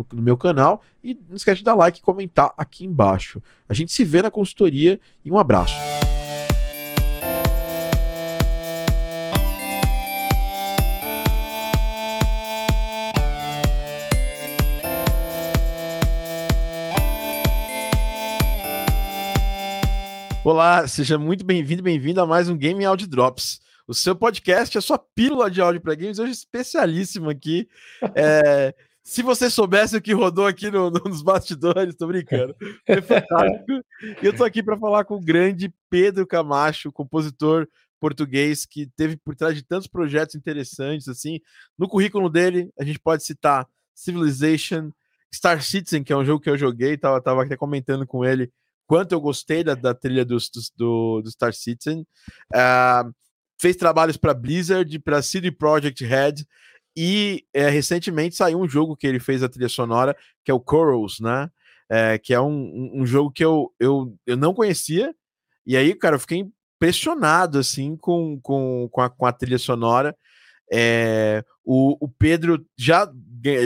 no, no, meu canal. E não esquece de dar like e comentar aqui embaixo. A gente se vê na consultoria e um abraço. Olá, seja muito bem-vindo, bem-vindo a mais um Game Audio Drops. O seu podcast, a sua pílula de áudio para games, hoje especialíssimo aqui. É, se você soubesse o que rodou aqui no, no, nos bastidores, tô brincando. Foi fantástico. e eu tô aqui para falar com o grande Pedro Camacho, compositor português que teve por trás de tantos projetos interessantes assim. No currículo dele, a gente pode citar Civilization, Star Citizen, que é um jogo que eu joguei, tava, tava até comentando com ele quanto eu gostei da, da trilha do, do, do Star Citizen. Uh, fez trabalhos para Blizzard, para CD Projekt Red e é, recentemente saiu um jogo que ele fez a trilha sonora, que é o Corals, né? É, que é um, um jogo que eu, eu, eu não conhecia. E aí, cara, eu fiquei impressionado assim com, com, com, a, com a trilha sonora. É, o, o Pedro já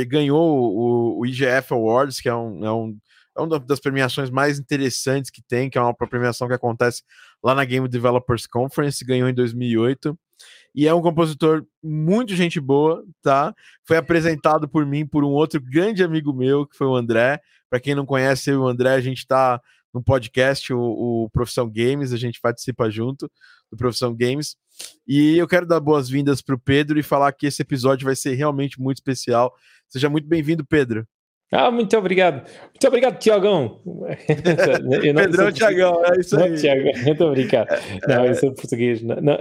ganhou o, o IGF Awards, que é um, é um é uma das premiações mais interessantes que tem, que é uma premiação que acontece lá na Game Developers Conference, ganhou em 2008 e é um compositor muito gente boa, tá? Foi apresentado por mim por um outro grande amigo meu, que foi o André. Para quem não conhece o André, a gente está no podcast, o, o, Profissão Games, a gente participa junto do Profissão Games. E eu quero dar boas-vindas para o Pedro e falar que esse episódio vai ser realmente muito especial. Seja muito bem-vindo, Pedro. Ah, muito obrigado. Muito obrigado, Tiagão. Pedrão Tiagão, é isso aí. Não, Tiago, muito obrigado. Não, eu sou português. Não, não,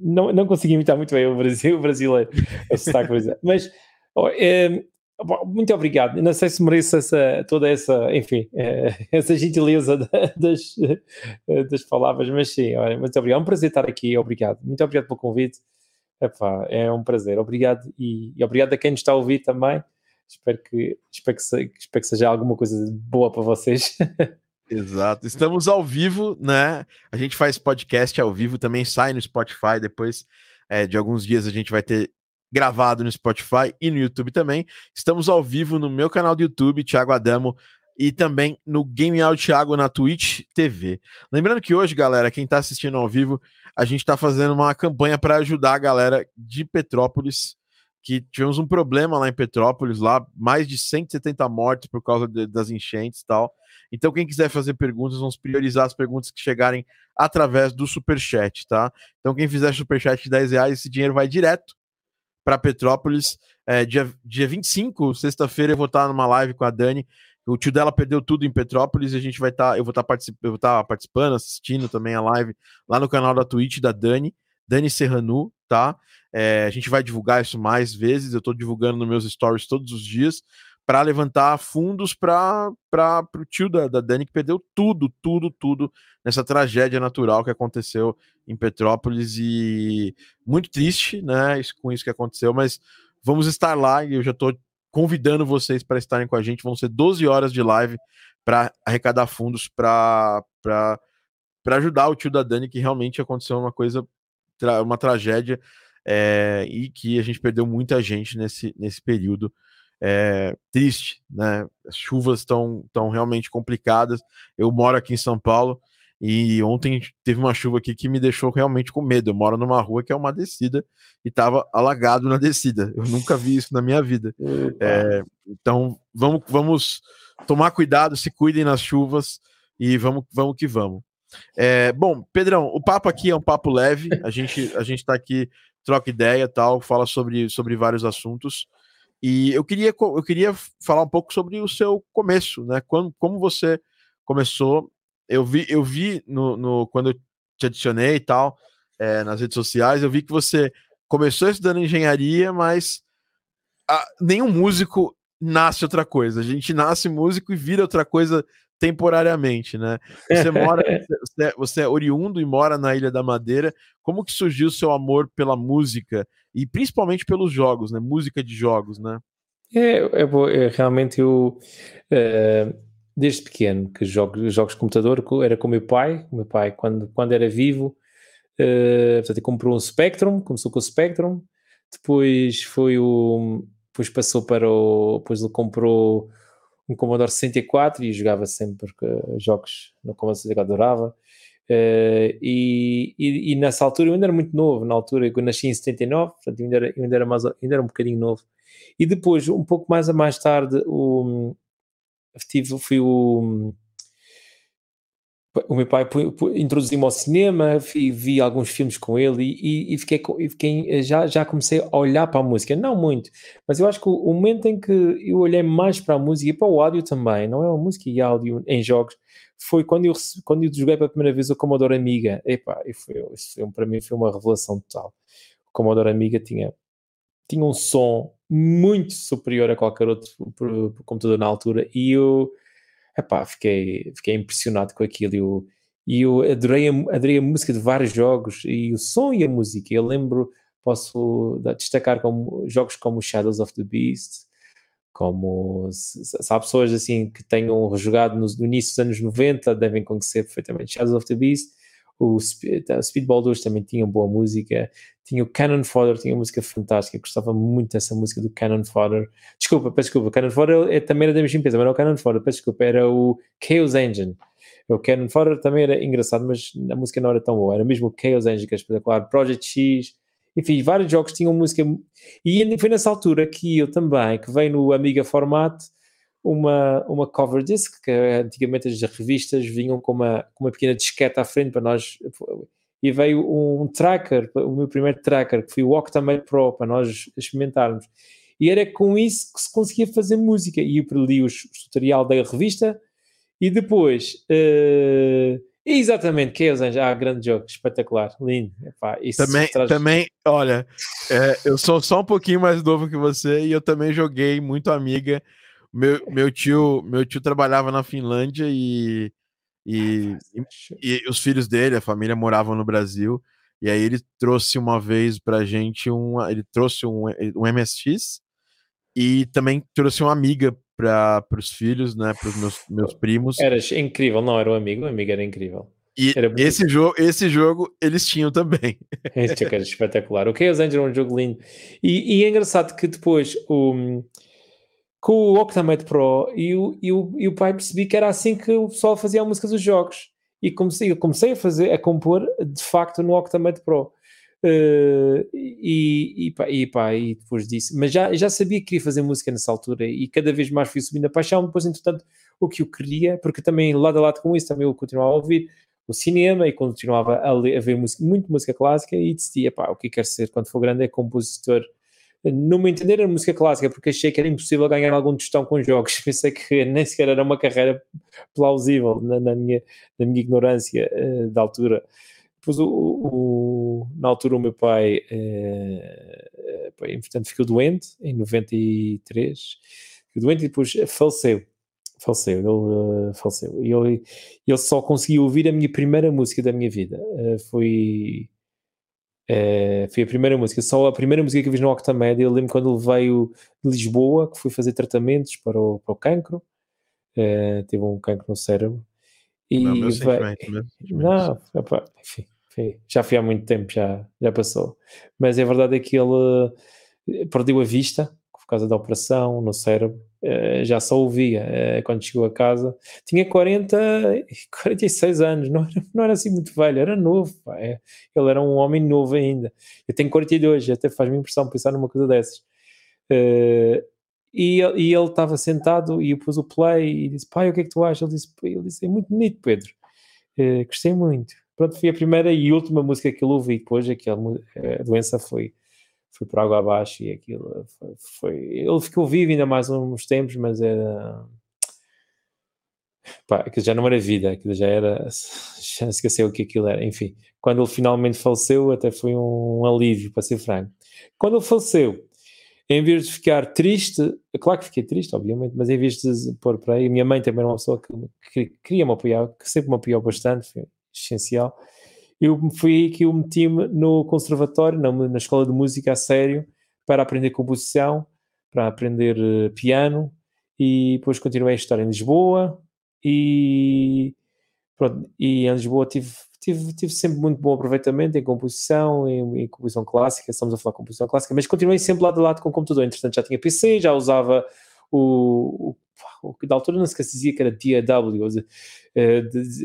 não, não consegui imitar muito bem o, Brasil, o brasileiro, o sotaque brasileiro. Mas, oh, é, muito obrigado. Não sei se mereço essa, toda essa, enfim, é, essa gentileza das, das palavras, mas sim, olha, muito obrigado. É um prazer estar aqui, obrigado. Muito obrigado pelo convite. Epá, é um prazer, obrigado. E, e obrigado a quem nos está a ouvir também espero que, espero que, espero que seja alguma coisa boa para vocês. Exato. Estamos ao vivo, né? A gente faz podcast ao vivo, também sai no Spotify. Depois é, de alguns dias a gente vai ter gravado no Spotify e no YouTube também. Estamos ao vivo no meu canal do YouTube, Thiago Adamo, e também no Game Out Thiago na Twitch TV. Lembrando que hoje, galera, quem está assistindo ao vivo, a gente está fazendo uma campanha para ajudar a galera de Petrópolis que tivemos um problema lá em Petrópolis, lá mais de 170 mortes por causa de, das enchentes e tal. Então, quem quiser fazer perguntas, vamos priorizar as perguntas que chegarem através do Superchat, tá? Então, quem fizer Superchat de 10 reais, esse dinheiro vai direto para Petrópolis. É, dia, dia 25, sexta-feira, eu vou estar numa live com a Dani. O tio dela perdeu tudo em Petrópolis e a gente vai estar, tá, eu vou estar tá particip, tá participando, assistindo também a live lá no canal da Twitch da Dani, Dani Serranu, tá? É, a gente vai divulgar isso mais vezes. Eu estou divulgando nos meus stories todos os dias para levantar fundos para o tio da, da Dani que perdeu tudo, tudo, tudo nessa tragédia natural que aconteceu em Petrópolis e muito triste, né? Isso, com isso que aconteceu, mas vamos estar lá e eu já estou convidando vocês para estarem com a gente. Vão ser 12 horas de live para arrecadar fundos para ajudar o tio da Dani, que realmente aconteceu uma coisa, uma tragédia é, e que a gente perdeu muita gente nesse, nesse período é, triste, né? As chuvas estão tão realmente complicadas. Eu moro aqui em São Paulo e ontem teve uma chuva aqui que me deixou realmente com medo. Eu moro numa rua que é uma descida e estava alagado na descida. Eu nunca vi isso na minha vida. É, então vamos, vamos tomar cuidado, se cuidem nas chuvas e vamos, vamos que vamos. É, bom, Pedrão, o papo aqui é um papo leve. A gente a gente está aqui troca ideia, tal, fala sobre, sobre vários assuntos. E eu queria eu queria falar um pouco sobre o seu começo, né? Quando, como você começou? Eu vi eu vi no, no quando eu te adicionei e tal é, nas redes sociais, eu vi que você começou estudando engenharia, mas a, nenhum músico nasce outra coisa. A gente nasce músico e vira outra coisa temporariamente, né? Você mora, você, é, você, é oriundo e mora na Ilha da Madeira. Como que surgiu o seu amor pela música e principalmente pelos jogos, né? Música de jogos, né? É, é, é realmente eu é, desde pequeno que jogo jogos de computador era com meu pai. Meu pai quando quando era vivo, uh, portanto, comprou um Spectrum, começou com o Spectrum. Depois foi o depois passou para o depois ele comprou um Commodore 64 e jogava sempre jogos no Commodore 64, adorava. Uh, e, e, e, nessa altura eu ainda era muito novo, na altura eu nasci em 79, portanto eu ainda era, eu ainda era, mais, ainda era um bocadinho novo. E depois, um pouco mais a mais tarde, o, tive, fui o o meu pai introduziu-me ao cinema, vi, vi, alguns filmes com ele e, e, fiquei, fiquei, já, já comecei a olhar para a música, não muito, mas eu acho que o, momento em que eu olhei mais para a música e para o áudio também, não é a música e áudio em jogos, foi quando eu, quando eu joguei pela primeira vez o Commodore Amiga. Epá, foi, foi, para mim foi uma revelação total. O Commodore Amiga tinha, tinha um som muito superior a qualquer outro computador na altura e eu epá, fiquei, fiquei impressionado com aquilo. Eu, e eu adorei a, adorei a música de vários jogos e o som e a música. Eu lembro, posso destacar como, jogos como Shadows of the Beast, como se, há pessoas assim que tenham jogado no, início dos anos 90 devem conhecer perfeitamente Shadows of the Beast o Speedball 2 também tinha boa música tinha o Cannon Fodder, tinha música fantástica gostava muito dessa música do Cannon Fodder desculpa, peço desculpa, Cannon Fodder é, também era da mesma empresa, mas não era o Cannon Fodder, peço desculpa, era o Chaos Engine o Cannon Fodder também era engraçado mas a música não era tão boa, era mesmo o Chaos Engine que é espetacular, Project X enfim, vários jogos tinham música. E foi nessa altura que eu também, que veio no Amiga Format, uma, uma cover disc, que antigamente as revistas vinham com uma, com uma pequena disquete à frente para nós. E veio um tracker, o meu primeiro tracker, que foi o Octamate Pro, para nós experimentarmos. E era com isso que se conseguia fazer música. E eu li o tutorial da revista e depois. Uh, Exatamente, Chaos Angel, ah, grande jogo, espetacular, lindo. Epá, também, traz... também, olha, é, eu sou só um pouquinho mais novo que você e eu também joguei muito amiga. Meu, meu tio, meu tio trabalhava na Finlândia e, e, e, e os filhos dele, a família moravam no Brasil. E aí ele trouxe uma vez pra gente um, ele trouxe um, um MSX e também trouxe uma amiga para os filhos, né, para os meus, meus primos. Era incrível, não era um amigo, o amigo era incrível. E era esse jogo, esse jogo eles tinham também. Esse jogo era espetacular. O Chaos Engine é um jogo lindo. E, e é engraçado que depois o, com o Octamate Pro e o, e, o, e o pai percebi que era assim que o pessoal fazia a música dos jogos. E comecei, comecei a fazer, a compor de facto no Octamate Pro. Uh, e, e, pá, e, pá, e depois disso, mas já, já sabia que queria fazer música nessa altura e cada vez mais fui subindo a paixão. Depois, entretanto, o que eu queria, porque também lado a lado com isso, também eu continuava a ouvir o cinema e continuava a, ler, a ver música, muito música clássica e decidi, pá, o que quero ser quando for grande é compositor. No meu entender, era música clássica, porque achei que era impossível ganhar algum tostão com jogos. Pensei que nem sequer era uma carreira plausível na, na minha, na minha ignorância uh, da altura. Depois, o, o, na altura, o meu pai, eh, portanto, ficou doente, em 93, ficou doente e depois faleceu. Faleceu, ele uh, faleceu. E ele, ele só conseguiu ouvir a minha primeira música da minha vida. Uh, foi, uh, foi a primeira música, só a primeira música que eu vi no Octamédia. Eu lembro quando ele veio de Lisboa, que fui fazer tratamentos para o, para o cancro. teve um cancro no cérebro. E não, meu vai... Não, opa, enfim já foi há muito tempo, já, já passou. Mas a verdade é que ele eh, perdeu a vista causa da operação no cérebro, eh, já só ouvia eh, quando chegou a casa. Tinha 40, 46 anos, não era, não era assim muito velho, era novo. É, ele era um homem novo ainda. Eu tenho 42, até faz-me impressão pensar numa coisa dessas. e, e ele estava sentado e eu pus o play e disse, pai, o que é que tu achas? Ele disse, ele disse é muito bonito, Pedro. Gostei muito. Pronto, foi a primeira e última música que ele ouvi depois, aquela, a doença foi, foi por água abaixo e aquilo foi, foi, Ele ficou vivo ainda mais uns tempos, mas era... Pá, aquilo já não era vida, aquilo já era... Já esqueceu o que aquilo era, enfim. Quando ele finalmente faleceu, até foi um alívio, para ser franco. Quando ele faleceu, em vez de ficar triste, claro que fiquei triste, obviamente, mas em vez de pôr para aí, minha mãe também era uma pessoa que, que queria me apoiar, que sempre me apoiou bastante, foi essencial. Eu fui que eu meti-me no conservatório, na, na escola de música a sério, para aprender composição, para aprender uh, piano, e depois continuei a estudar em Lisboa, e, pronto, e em Lisboa tive tive, tive sempre muito bom aproveitamento em composição, em, em, composição clássica, estamos a falar de composição clássica, mas continuei sempre lado a lado com o computador. Entretanto, já tinha PC, já usava o, o, da altura não se dizia que era DAW, uh, eh,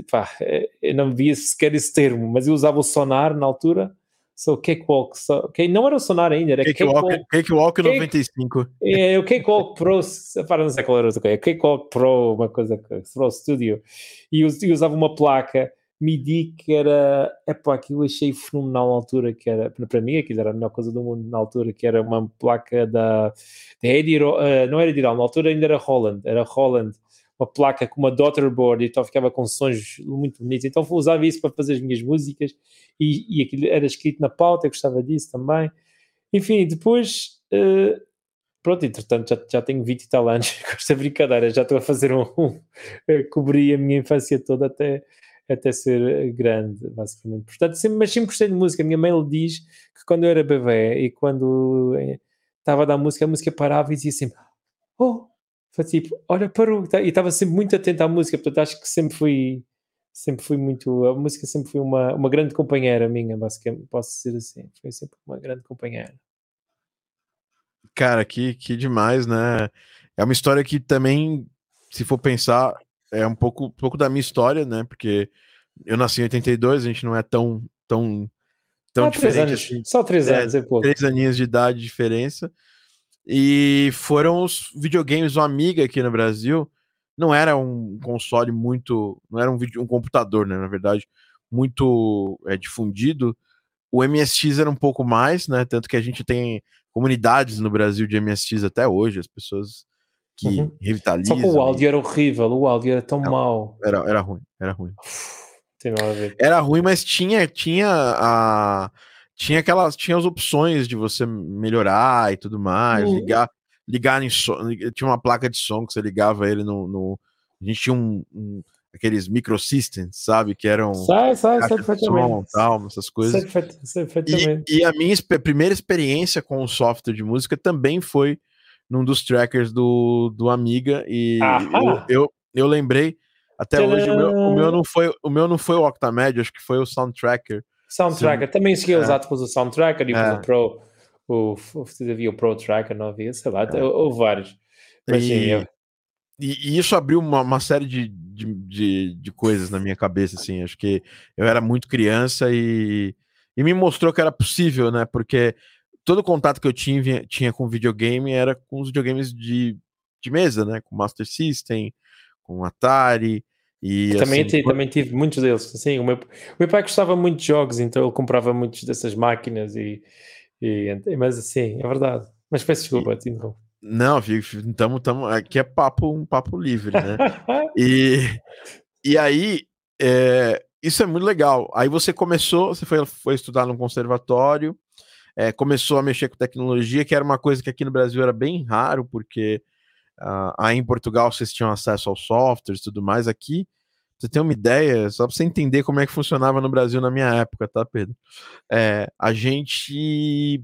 pá, eh, eu não via sequer esse termo, mas eu usava o Sonar na altura. So, Cakewalk, so, okay, não era o Sonar ainda, era Cakewalk, Cakewalk, Cakewalk 95. É, o Cakewalk Pro, para não sei qual era o okay, Cakewalk Pro, uma coisa, Pro Studio, e eu usava uma placa MIDI que era, epá, aquilo eu achei fenomenal na altura, que era, para mim, aquilo era a melhor coisa do mundo na altura, que era uma placa da, da uh, não era Edirol, na altura ainda era Holland, era Holland, uma placa com uma daughterboard, e então ficava com sons muito bonitos, então usava isso para fazer as minhas músicas, e, e aquilo era escrito na pauta, eu gostava disso também, enfim, depois... Uh, pronto, entretanto já, já tenho 20 e tal anos com esta brincadeira, já estou a fazer um, um cobri a minha infância toda até, até ser grande, basicamente. Portanto, sempre, mas sempre gostei de música. A minha mãe diz que quando eu era bebê e quando eh, estava a dar música, a música parava e dizia sempre: Oh, foi tipo, olha, parou. E estava sempre muito atento à música, portanto, acho que sempre fui. Sempre fui muito. A música sempre foi uma, uma grande companheira minha, basicamente, posso dizer assim. Foi sempre uma grande companheira. Cara, que, que demais, né? É uma história que também, se for pensar, é um pouco, um pouco da minha história, né? Porque eu nasci em 82, a gente não é tão, tão, tão diferente. Três anos, assim. Só três é, anos, é pouco. Três aninhos de idade de diferença. E foram os videogames, o Amiga aqui no Brasil. Não era um console muito. Não era um, vídeo, um computador, né? Na verdade, muito é, difundido. O MSX era um pouco mais, né? Tanto que a gente tem comunidades no Brasil de MSX até hoje. As pessoas que uhum. revitaliza. Só que o áudio era horrível, o áudio era tão Não, mau. Era, era ruim, era ruim. Tem nada a ver. Era ruim, mas tinha, tinha a. Tinha aquelas. Tinha as opções de você melhorar e tudo mais, uhum. ligar, ligar em som. Tinha uma placa de som que você ligava ele no. no a gente tinha um, um aqueles microsystems, sabe? Que eram. Sai, sai, sai perfeitamente. Tal, essas coisas. Sai, perfeitamente. E, e a minha primeira experiência com o software de música também foi num dos trackers do, do Amiga e eu, eu, eu, lembrei até Tcharam! hoje o meu, o meu, não foi o meu não foi o Octamed, acho que foi o Soundtracker. Soundtracker, também cheguei a usar depois o Soundtracker e é. o Pro, o, havia o Pro Tracker, não havia, sei lá, é. houve vários. Mas, e, sim, eu... e, e, isso abriu uma, uma série de, de, de, de, coisas na minha cabeça, assim, acho que eu era muito criança e, e me mostrou que era possível, né, porque todo o contato que eu tinha, tinha com videogame era com os videogames de, de mesa, né? Com Master System, com Atari. E, também, assim, tive, também tive muitos deles. Assim, o, meu, o meu pai gostava muito de jogos, então ele comprava muitas dessas máquinas. E, e, mas assim, é verdade. Mas peço desculpa, te interrompo. Não, estamos, tamo, aqui é papo, um papo livre, né? e, e aí, é, isso é muito legal. Aí você começou, você foi, foi estudar no conservatório, é, começou a mexer com tecnologia, que era uma coisa que aqui no Brasil era bem raro, porque uh, aí em Portugal vocês tinham acesso aos softwares e tudo mais. Aqui, você tem uma ideia, só para você entender como é que funcionava no Brasil na minha época, tá, Pedro? É, a gente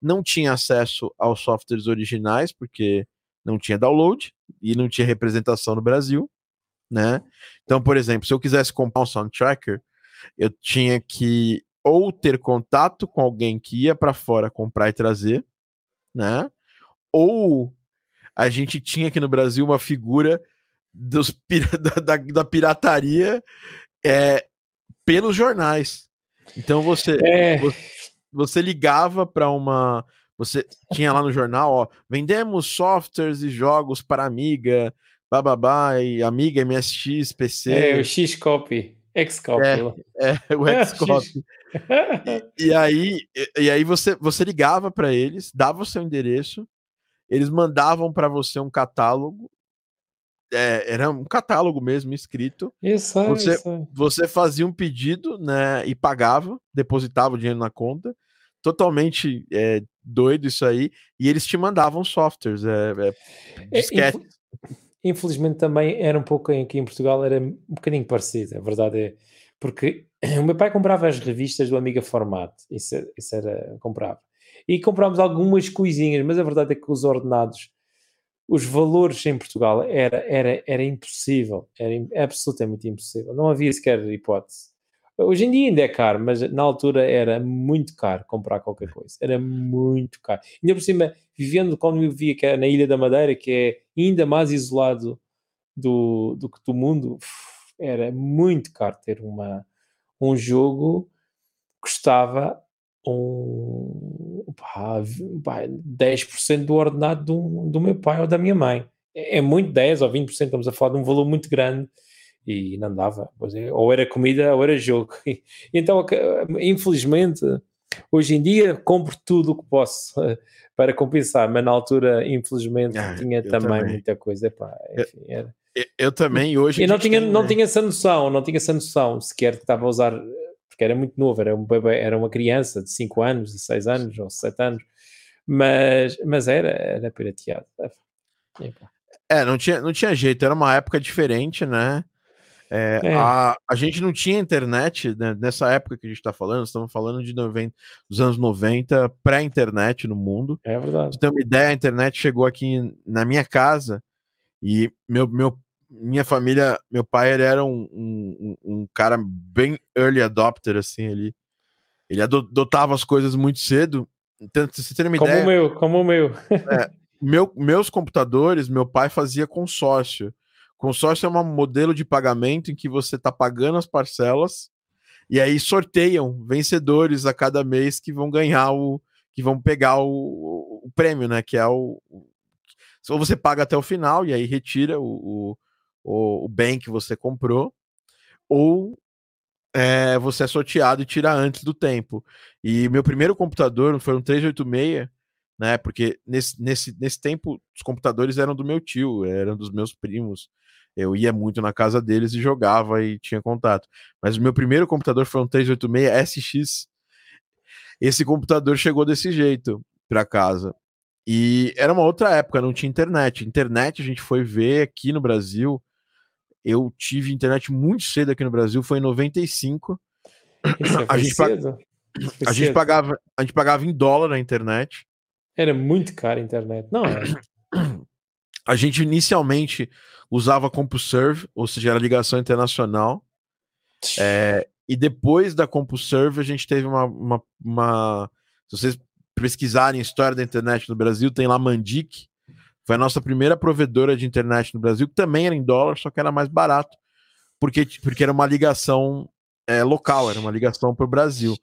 não tinha acesso aos softwares originais, porque não tinha download e não tinha representação no Brasil, né? Então, por exemplo, se eu quisesse comprar um sound tracker, eu tinha que ou ter contato com alguém que ia para fora comprar e trazer, né? Ou a gente tinha aqui no Brasil uma figura dos, da, da, pirataria é, pelos jornais. Então você, é. você, você ligava para uma você tinha lá no jornal, ó, vendemos softwares e jogos para Amiga, bababá, e Amiga, MSX, PC. É, o X-Copy, X-Copy. É, é, o X-Copy. e, e, aí, e, aí você, você ligava para eles, dava o seu endereço, eles mandavam para você um catálogo é, era um catálogo mesmo escrito. Isso, é, você, isso. você fazia um pedido, né, e pagava, depositava o dinheiro na conta. Totalmente é, doido isso aí. E eles te mandavam softwares, é, é, Infelizmente também era um pouco aqui em Portugal, era um bocadinho parecido, a verdade é. Porque o meu pai comprava as revistas do Amiga Format, isso, isso era, comprava. E comprámos algumas coisinhas, mas a verdade é que os ordenados os valores em Portugal era, era, era impossível, era absolutamente impossível, não havia sequer hipótese. Hoje em dia ainda é caro, mas na altura era muito caro comprar qualquer coisa, era muito caro. Ainda por cima, vivendo como eu vivia que é na Ilha da Madeira, que é ainda mais isolado do, do, do mundo, era muito caro ter uma, um jogo custava um, pá, pá, 10% do ordenado do, do meu pai ou da minha mãe. É, é muito 10 ou 20%, estamos a falar de um valor muito grande e não dava. É, ou era comida ou era jogo. Então, infelizmente, hoje em dia compro tudo o que posso para compensar, mas na altura, infelizmente, ah, tinha também, também, muita coisa. Epá, enfim, era. Eu, eu, também, hoje. E não tinha, não né? tinha essa noção, não tinha essa noção sequer que estava a usar porque era muito novo, era um bebê, era uma criança de 5 anos, de 6 anos ou 7 anos, mas, mas era, era pirateado. É, não tinha, não tinha jeito, era uma época diferente, né? É, é. A, a gente não tinha internet né, nessa época que a gente está falando, estamos falando de 90, dos anos 90, pré-internet no mundo. É verdade. Você tem uma ideia, a internet chegou aqui na minha casa e meu, meu minha família, meu pai ele era um, um, um, cara bem early adopter, assim, ele, ele adotava as coisas muito cedo. Então, você tem uma como ideia. Como o meu, como o meu. é, meu. Meus computadores, meu pai fazia consórcio. Consórcio é um modelo de pagamento em que você está pagando as parcelas e aí sorteiam vencedores a cada mês que vão ganhar o. que vão pegar o, o prêmio, né? Que é o. Ou você paga até o final e aí retira o, o, o bem que você comprou, ou é, você é sorteado e tira antes do tempo. E meu primeiro computador foi um 386, né? Porque nesse, nesse, nesse tempo os computadores eram do meu tio, eram dos meus primos. Eu ia muito na casa deles e jogava e tinha contato. Mas o meu primeiro computador foi um 386 SX. Esse computador chegou desse jeito para casa. E era uma outra época, não tinha internet. Internet a gente foi ver aqui no Brasil eu tive internet muito cedo aqui no Brasil, foi em 95. Isso é a, gente cedo. a gente pagava, a gente pagava em dólar a internet. Era muito caro a internet, não é? A gente inicialmente usava CompuServe, ou seja, era ligação internacional. É, e depois da CompuServe, a gente teve uma, uma, uma, Se vocês pesquisarem história da internet no Brasil, tem lá Mandic, foi a nossa primeira provedora de internet no Brasil, que também era em dólar, só que era mais barato, porque, porque era uma ligação é, local, era uma ligação para o Brasil.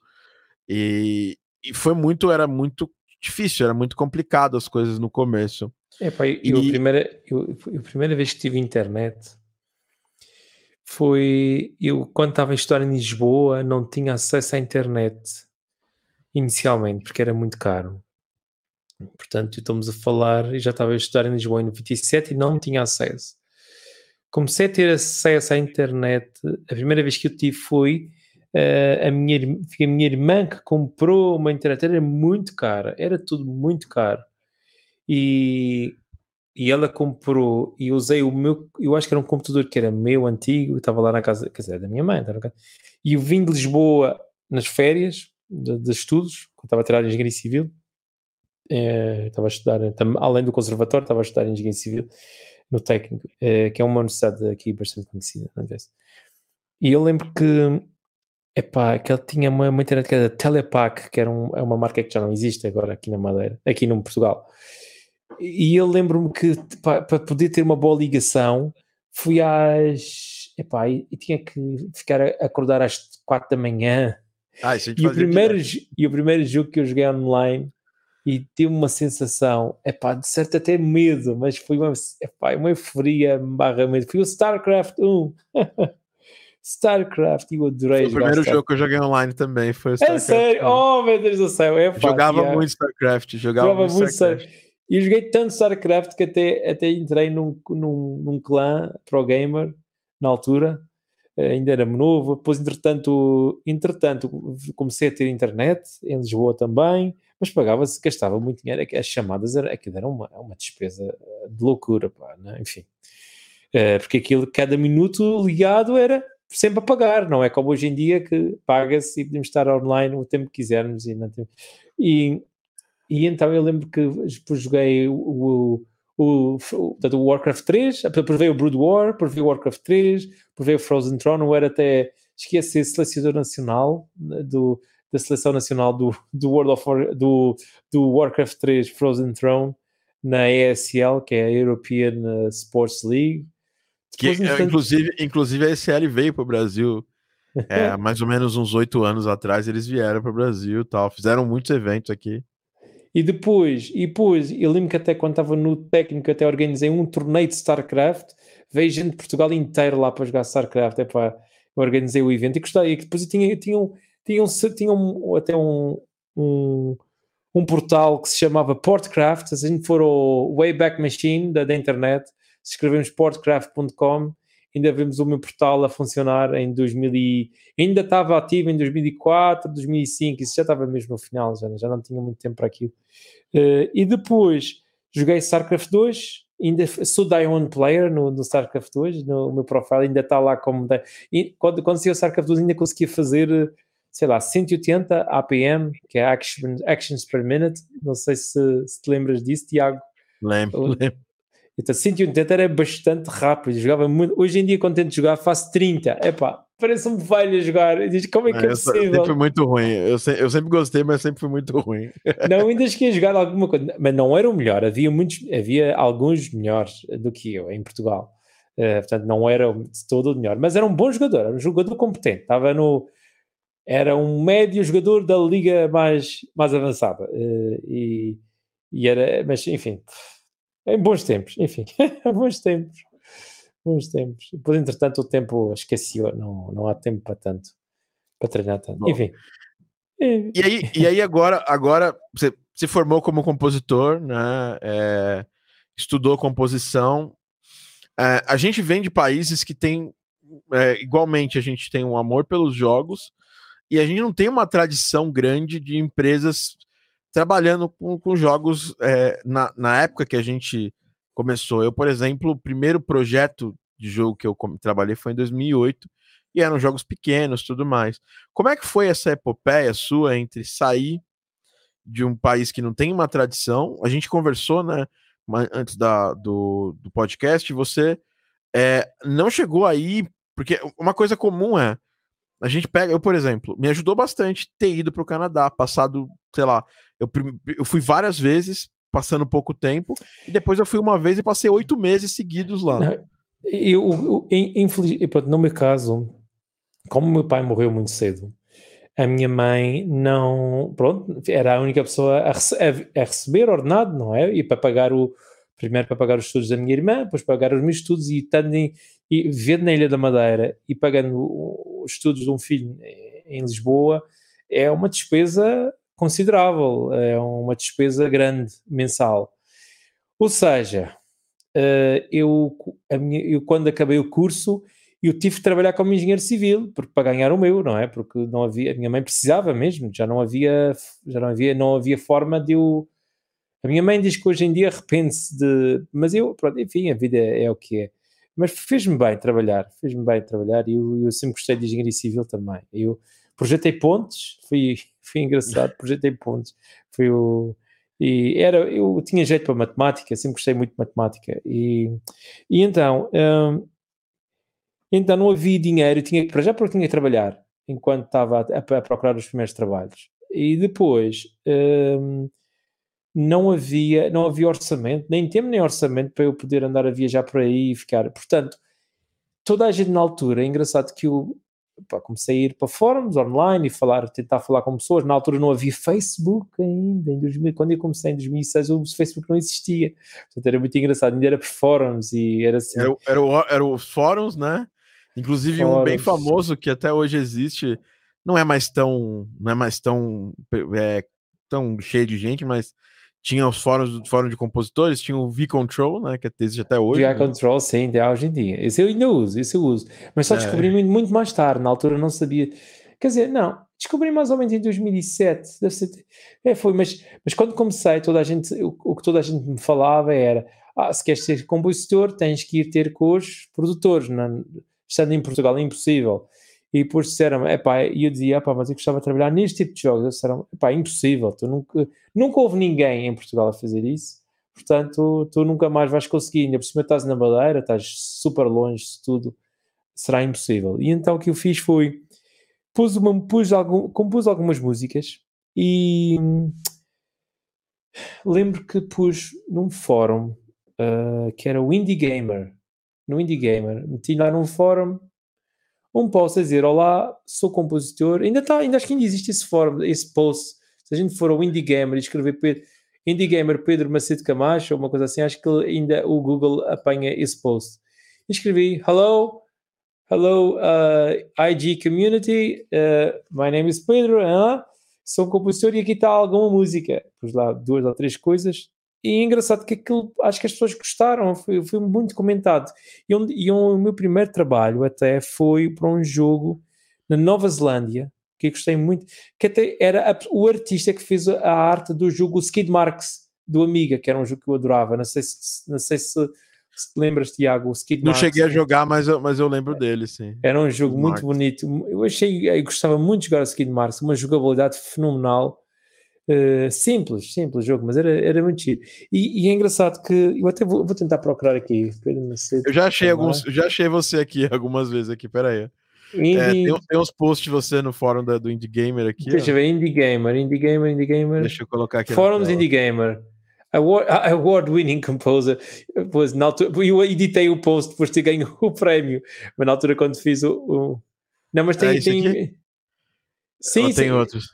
E, e foi muito, era muito difícil, era muito complicado as coisas no começo. É, pá, eu, e... a, primeira, eu, a primeira vez que tive internet foi eu quando estava em história em Lisboa não tinha acesso à internet inicialmente porque era muito caro Portanto, estamos a falar, e já estava a estudar em Lisboa em 97 e não tinha acesso. Comecei a ter acesso à internet, a primeira vez que eu tive foi uh, a, minha, a minha irmã que comprou uma internet, era muito cara, era tudo muito caro. E, e ela comprou e usei o meu, eu acho que era um computador que era meu, antigo, estava lá na casa, quer dizer, da minha mãe, e eu vim de Lisboa nas férias de, de estudos, quando estava a tirar engenharia civil, é, estava a estudar, além do conservatório, estava a estudar engenharia civil no técnico, é, que é uma universidade aqui bastante conhecida, não é? E eu lembro que, epá, que ele tinha uma, uma internet que era Telepac, que era um, é uma marca que já não existe agora aqui na Madeira, aqui no Portugal. E eu lembro-me que para poder ter uma boa ligação, fui às. Epá, e, e tinha que ficar a acordar às quatro da manhã. Ah, e, o primeiro, e o primeiro jogo que eu joguei online e tive uma sensação, é pá, de certo até medo, mas foi uma, epá, uma euforia barra medo. Foi o StarCraft 1. StarCraft, eu adorei. Foi o primeiro jogo que eu joguei online também. Foi o StarCraft. É sério? Oh, meu Deus do céu. É, jogava muito StarCraft. Jogava, jogava muito StarCraft. E joguei tanto StarCraft que até, até entrei num, num, num clã pro gamer na altura. Eh, ainda era novo. Depois, entretanto, entretanto, comecei a ter internet em Lisboa também mas pagava-se, gastava muito dinheiro, as chamadas era, aquilo era uma, uma despesa de loucura, pá, né? enfim. Uh, porque aquilo, cada minuto ligado era sempre a pagar, não é como hoje em dia que paga-se e podemos estar online o tempo que quisermos e não tem... e, e então eu lembro que depois joguei o, o, o, o, o Warcraft 3, depois veio o Brood War, depois veio o Warcraft 3, depois veio o Frozen Throne, eu era até, esqueci, selecionador nacional né, do, da seleção nacional do, do World of War, do, do Warcraft 3 Frozen Throne na ESL, que é a European uh, Sports League. Depois, que, é, inclusive, inclusive a ESL veio para o Brasil é, mais ou menos uns oito anos atrás, eles vieram para o Brasil tal, fizeram muitos eventos aqui. E depois, e depois, eu lembro que até quando estava no técnico, até organizei um torneio de StarCraft, veio gente de Portugal inteiro lá para jogar StarCraft, é para organizei o evento e gostei, e depois tinha, tinha um, tinham, tinham até um, um, um, portal que se chamava Portcraft, se a gente for ao Wayback Machine da, da internet, se escrevemos portcraft.com, ainda vemos o meu portal a funcionar em 2000 e, ainda estava ativo em 2004, 2005, isso já estava mesmo no final, já, já não tinha muito tempo para aquilo. Uh, e depois joguei StarCraft 2, ainda sou Diamond Player no, no StarCraft 2, no, meu profile ainda está lá como... E quando, quando saiu o StarCraft 2 ainda conseguia fazer sei lá, 180 APM, que é action, Actions per Minute. Não sei se, se te lembras disso, Tiago. Lembro, lembro. Então 180 era bastante rápido, jogava muito. Hoje em dia, quando tento jogar, faço 30. Epá, parece um velho a jogar. Diz, como é que é, é possível? Sempre muito ruim. Eu, se, eu sempre gostei, mas sempre foi muito ruim. Não, ainda cheguei a jogar alguma coisa, mas não era o melhor. Havia, muitos, havia alguns melhores do que eu em Portugal. Uh, portanto, não era de todo o melhor, mas era um bom jogador, era um jogador competente. Estava no, era um médio jogador da liga mais, mais avançada. Uh, e, e, era, mas enfim, em bons tempos, enfim, bons tempos, bons tempos. Depois, entretanto, o tempo esqueceu, não, não há tempo para tanto, para treinar tanto. Bom, enfim. E aí, e aí agora, agora você se formou como compositor, né? É, estudou composição. É, a gente vem de países que tem é, igualmente a gente tem um amor pelos jogos, e a gente não tem uma tradição grande de empresas trabalhando com, com jogos é, na, na época que a gente começou. Eu, por exemplo, o primeiro projeto de jogo que eu trabalhei foi em 2008 e eram jogos pequenos, tudo mais. Como é que foi essa epopeia sua entre sair de um país que não tem uma tradição? A gente conversou, né, antes da, do, do podcast, você é, não chegou aí, porque uma coisa comum é a gente pega, eu, por exemplo, me ajudou bastante ter ido para o Canadá, passado, sei lá, eu, eu fui várias vezes, passando pouco tempo, e depois eu fui uma vez e passei oito meses seguidos lá. Eu, eu, infeliz, no meu caso, como meu pai morreu muito cedo, a minha mãe não, pronto, era a única pessoa a, a, a receber ordenado, não é? E para pagar o, primeiro para pagar os estudos da minha irmã, depois pagar os meus estudos e estando em, e vivendo na Ilha da Madeira e pagando os estudos de um filho em Lisboa é uma despesa considerável, é uma despesa grande mensal. Ou seja, eh, eu, minha, eu quando acabei o curso eu tive de trabalhar como engenheiro civil porque para ganhar o meu, não é? Porque não havia, a minha mãe precisava mesmo, já não havia, já não havia, não havia forma de eu. A minha mãe diz que hoje em dia arrepende-se de, mas eu, pronto, enfim, a vida é, é o que é mas fez-me bem trabalhar, fez-me bem trabalhar e eu, eu, sempre gostei de engenharia civil também. Eu projetei pontes, foi, foi engraçado, projetei pontes, foi o e era, eu tinha jeito para matemática, sempre gostei muito de matemática. E, e então hum, então não havia dinheiro, tinha para já porque tinha que trabalhar enquanto estava a, a, procurar os primeiros trabalhos. E depois hum, não havia, não havia orçamento, nem tempo nem orçamento para eu poder andar a viajar por aí e ficar. Portanto, toda a gente na altura, é engraçado que o, pá, comecei a ir para fóruns online e falar, tentar falar com pessoas. Na altura não havia Facebook ainda, em 2000, quando eu comecei em 2006 o Facebook não existia. Portanto era muito engraçado, ainda era por fóruns e era assim. Era, era, era os fóruns, né? Inclusive fóruns. um bem famoso que até hoje existe, não é mais tão, não é mais tão, é, tão cheio de gente, mas tinha os fóruns fórum de compositores, tinha o V-Control, né, que existe até hoje. V-Control, né? sim, até hoje em dia. Esse eu ainda uso, esse eu uso. Mas só é. descobri muito, muito mais tarde, na altura não sabia. Quer dizer, não, descobri mais ou menos em 2007, deve ser, é, foi, mas, mas quando comecei, toda a gente, o, o, que toda a gente me falava era, ah, se queres ser compositor, tens que ir ter com os produtores, não, estando em Portugal é impossível. E depois disseram é e eu dizia, mas eu gostava de trabalhar neste tipo de jogos. Eles disseram, pá, impossível, tu nunca, nunca houve ninguém em Portugal a fazer isso, portanto, tu nunca mais vais conseguir. Ainda por cima estás na Madeira, estás super longe de tudo, será impossível. E então o que eu fiz foi, pus, uma, pus algum, compus algumas músicas e lembro que pus num fórum uh, que era o Indie Gamer, no Indie Gamer, meti lá num fórum post a dizer: Olá, sou compositor. Ainda, está, ainda acho que ainda existe esse fórum, esse post. Se a gente for ao Indie Gamer e escrever Pedro, Indie Gamer Pedro Macedo Camacho ou uma coisa assim, acho que ainda o Google apanha esse post. Escrevi: Hello, hello, uh, IG community, uh, my name is Pedro, uh, sou compositor e aqui está alguma música. Pus lá duas ou três coisas e é engraçado que aquilo, acho que as pessoas gostaram, foi, foi muito comentado. E, um, e um, o meu primeiro trabalho até foi para um jogo na Nova Zelândia, que eu gostei muito, que até era a, o artista que fez a arte do jogo Skid Marks, do Amiga, que era um jogo que eu adorava. Não sei se, não sei se, se lembras, Tiago, o Skid Não cheguei a jogar, mas eu, mas eu lembro dele, sim. Era um jogo Skid muito Marks. bonito. Eu achei, eu gostava muito de jogar Skid Marks, uma jogabilidade fenomenal Uh, simples, simples jogo, mas era, era muito chido. E, e, é engraçado que eu até vou, vou tentar procurar aqui. Eu já achei alguns, já achei você aqui algumas vezes aqui, peraí. Indie... É, tem, tem, uns posts de você no fórum da, do Indie Gamer aqui. Deixa eu ver, Indie Gamer, Indie Gamer, Indie Gamer. Deixa eu colocar aqui. Fóruns Indie Gamer. Award-winning award composer. Pois, na altura, eu editei o post depois de ter ganho o prémio, mas na altura quando fiz o. o... Não, mas tem. É tem... Sim, sim.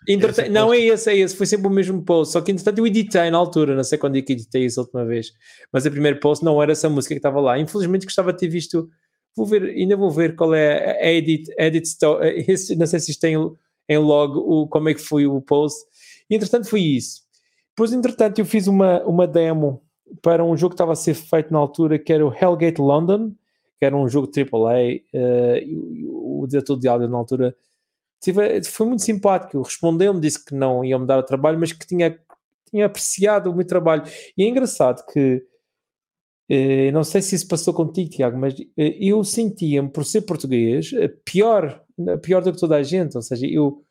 Entretanto, não é esse, é esse, foi sempre o mesmo post. Só que entretanto eu editei na altura, não sei quando é que editei isso a última vez. Mas o primeiro post não era essa música que estava lá. Infelizmente gostava de ter visto. Vou ver, ainda vou ver qual é a edit, edit story. Não sei se isto tem em log o, como é que foi o post. E entretanto foi isso. Depois, entretanto, eu fiz uma, uma demo para um jogo que estava a ser feito na altura, que era o Hellgate London, que era um jogo AAA. Uh, o diretor de áudio na altura tive, foi muito simpático. Respondeu-me, disse que não ia me dar o trabalho, mas que tinha, tinha apreciado o meu trabalho. E é engraçado que, eh, não sei se isso passou contigo, Tiago, mas eh, eu sentia-me, por ser português, eh, pior, pior do que toda a gente. Ou seja, eu,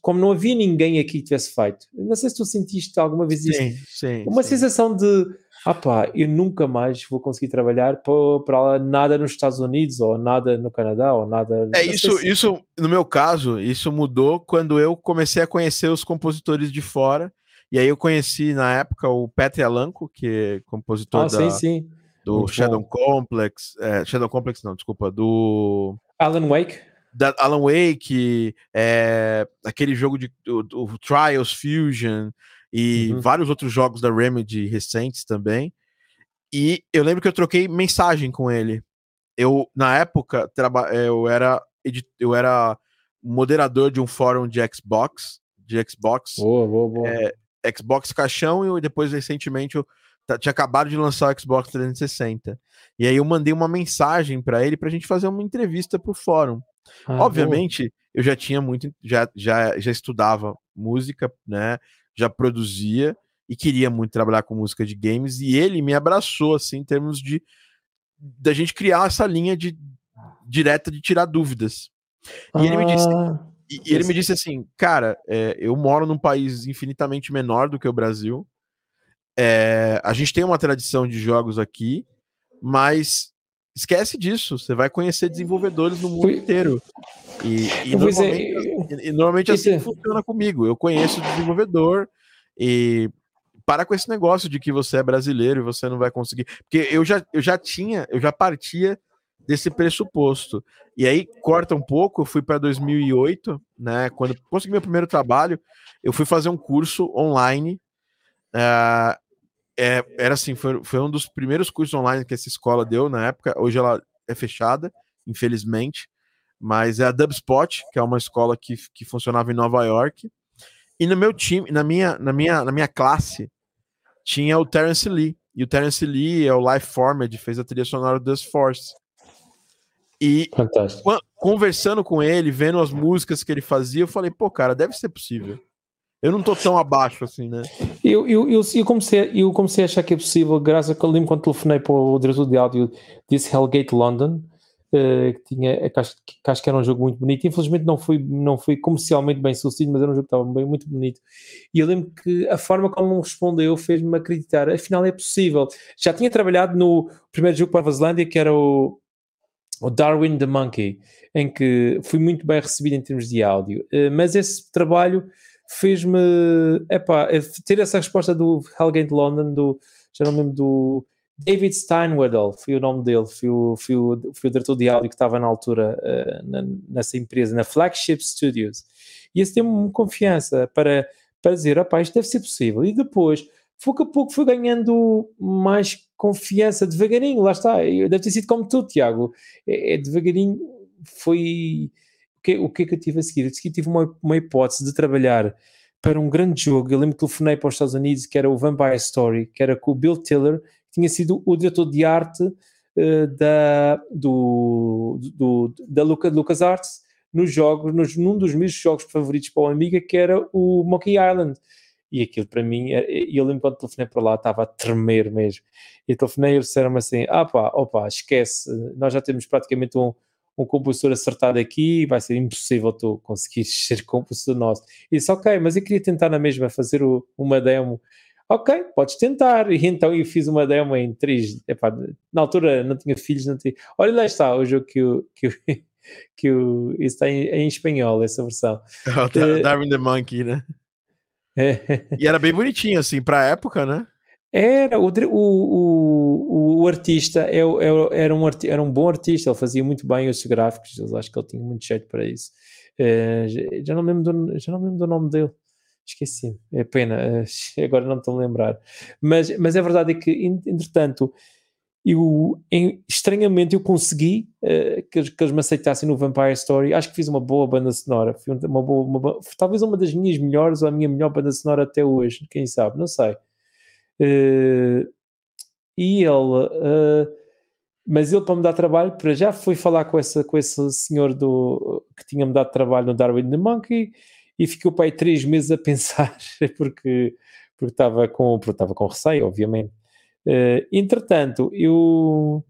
como não havia ninguém aqui que tivesse feito, não sei se tu sentiste alguma vez sim, isso. Sim, uma sim. sensação de ah pá, eu nunca mais vou conseguir trabalhar para nada nos Estados Unidos, ou nada no Canadá, ou nada. É isso, se... isso, no meu caso, isso mudou quando eu comecei a conhecer os compositores de fora. E aí eu conheci na época o Petri Alanco, que é compositor ah, da, sim, sim. do Muito Shadow bom. Complex. É, Shadow Complex, não, desculpa, do. Alan Wake. Da Alan Wake, é, aquele jogo de o, o Trials Fusion e uhum. vários outros jogos da Remedy recentes também. E eu lembro que eu troquei mensagem com ele. Eu, na época, eu era, eu era moderador de um fórum de Xbox, de Xbox. Boa, boa, boa. É, Xbox Caixão e depois, recentemente, eu tinha acabado de lançar o Xbox 360. E aí eu mandei uma mensagem para ele para a gente fazer uma entrevista para o fórum. Ah, Obviamente, boa. eu já tinha muito, já, já, já estudava música, né? Já produzia e queria muito trabalhar com música de games e ele me abraçou assim em termos de da gente criar essa linha de direta de tirar dúvidas. E ah, ele me disse ah, e, e ele me disse assim, cara, é, eu moro num país infinitamente menor do que o Brasil. É, a gente tem uma tradição de jogos aqui, mas esquece disso. Você vai conhecer desenvolvedores no mundo inteiro. E, e normalmente, e, e normalmente assim funciona comigo. Eu conheço o desenvolvedor e para com esse negócio de que você é brasileiro e você não vai conseguir. Porque eu já, eu já tinha, eu já partia desse pressuposto. E aí corta um pouco, eu fui para 2008, né? Quando consegui meu primeiro trabalho, eu fui fazer um curso online. Uh, é, era assim, foi, foi um dos primeiros cursos online que essa escola deu na época. Hoje ela é fechada, infelizmente, mas é a Dubspot, que é uma escola que, que funcionava em Nova York. E no meu time, na minha, na minha, na minha classe, tinha o Terence Lee. E o Terence Lee é o Life Formed, fez a trilha sonora do Force. E Fantástico. conversando com ele, vendo as músicas que ele fazia, eu falei, pô, cara, deve ser possível. Eu não tô tão abaixo assim, né? Eu, eu, eu, eu, comecei, eu comecei a achar que é possível, graças a que eu lembro quando telefonei para o diretor de áudio disse Hellgate London, uh, que, tinha, que, acho, que acho que era um jogo muito bonito. Infelizmente não foi, não foi comercialmente bem sucedido, mas era um jogo que estava bem, muito bonito. E eu lembro que a forma como me respondeu fez-me acreditar, afinal é possível. Já tinha trabalhado no primeiro jogo para a Vaslândia, que era o, o Darwin the Monkey, em que fui muito bem recebido em termos de áudio, uh, mas esse trabalho fez-me epá, é ter essa resposta do Hellgate London, do, já não lembro do David Steinwedel, foi o nome dele, foi o, foi o, foi o diretor de áudio que estava na altura uh, na, nessa empresa, na Flagship Studios. E esse deu-me confiança para, para dizer, rapaz, isto deve ser possível. E depois, pouco a pouco, fui ganhando mais confiança, devagarinho, lá está. Deve ter sido como tu, Tiago. É, é devagarinho, foi o que, o que é que eu tive a seguir? Eu tive uma, uma hipótese de trabalhar para um grande jogo. Eu lembro que telefonei para os Estados Unidos, que era o Vampire Story, que era com o Bill Tiller, que tinha sido o diretor de arte uh, da, do, do, da Luca, LucasArts nos jogos, nos, num dos meus jogos favoritos para o Amiga, que era o Monkey Island. E aquilo para mim, eu lembro quando telefonei para lá, estava a tremer mesmo. E telefonei e eles disseram-me assim: ah pá, opa, esquece, nós já temos praticamente um, um compositor acertado aqui, vai ser impossível tu conseguir ser compositor nosso. E disse, ok, mas eu queria tentar na mesma fazer o, uma demo. Ok, podes tentar. E então eu fiz uma demo em três. Epá, na altura não tinha filhos, não tinha. Olha, lá está o jogo que o. Que o que o, isso está em, em espanhol, essa versão. Oh, Darwin the Monkey, né? e era bem bonitinho, assim, para a época, né? Era, o, o, o, artista é, é, era, um, era um bom artista, ele fazia muito bem os gráficos, eu acho que ele tinha muito jeito para isso. Uh, já, não lembro do, já não lembro do nome dele, esqueci, é pena, uh, agora não estou a lembrar. Mas, mas é verdade que, entretanto, eu, em, estranhamente eu consegui uh, que, que, eles me aceitassem no Vampire Story. Acho que fiz uma boa banda sonora, uma boa, uma, talvez uma das minhas melhores ou a minha melhor banda sonora até hoje, quem sabe, não sei. Uh, e ele, uh, mas ele para me dar trabalho, para já foi falar com, essa, com esse senhor do, que tinha-me dado trabalho no Darwin the Monkey e ficou para aí três meses a pensar, porque, porque, estava, com, porque estava com receio, obviamente. Uh, entretanto, eu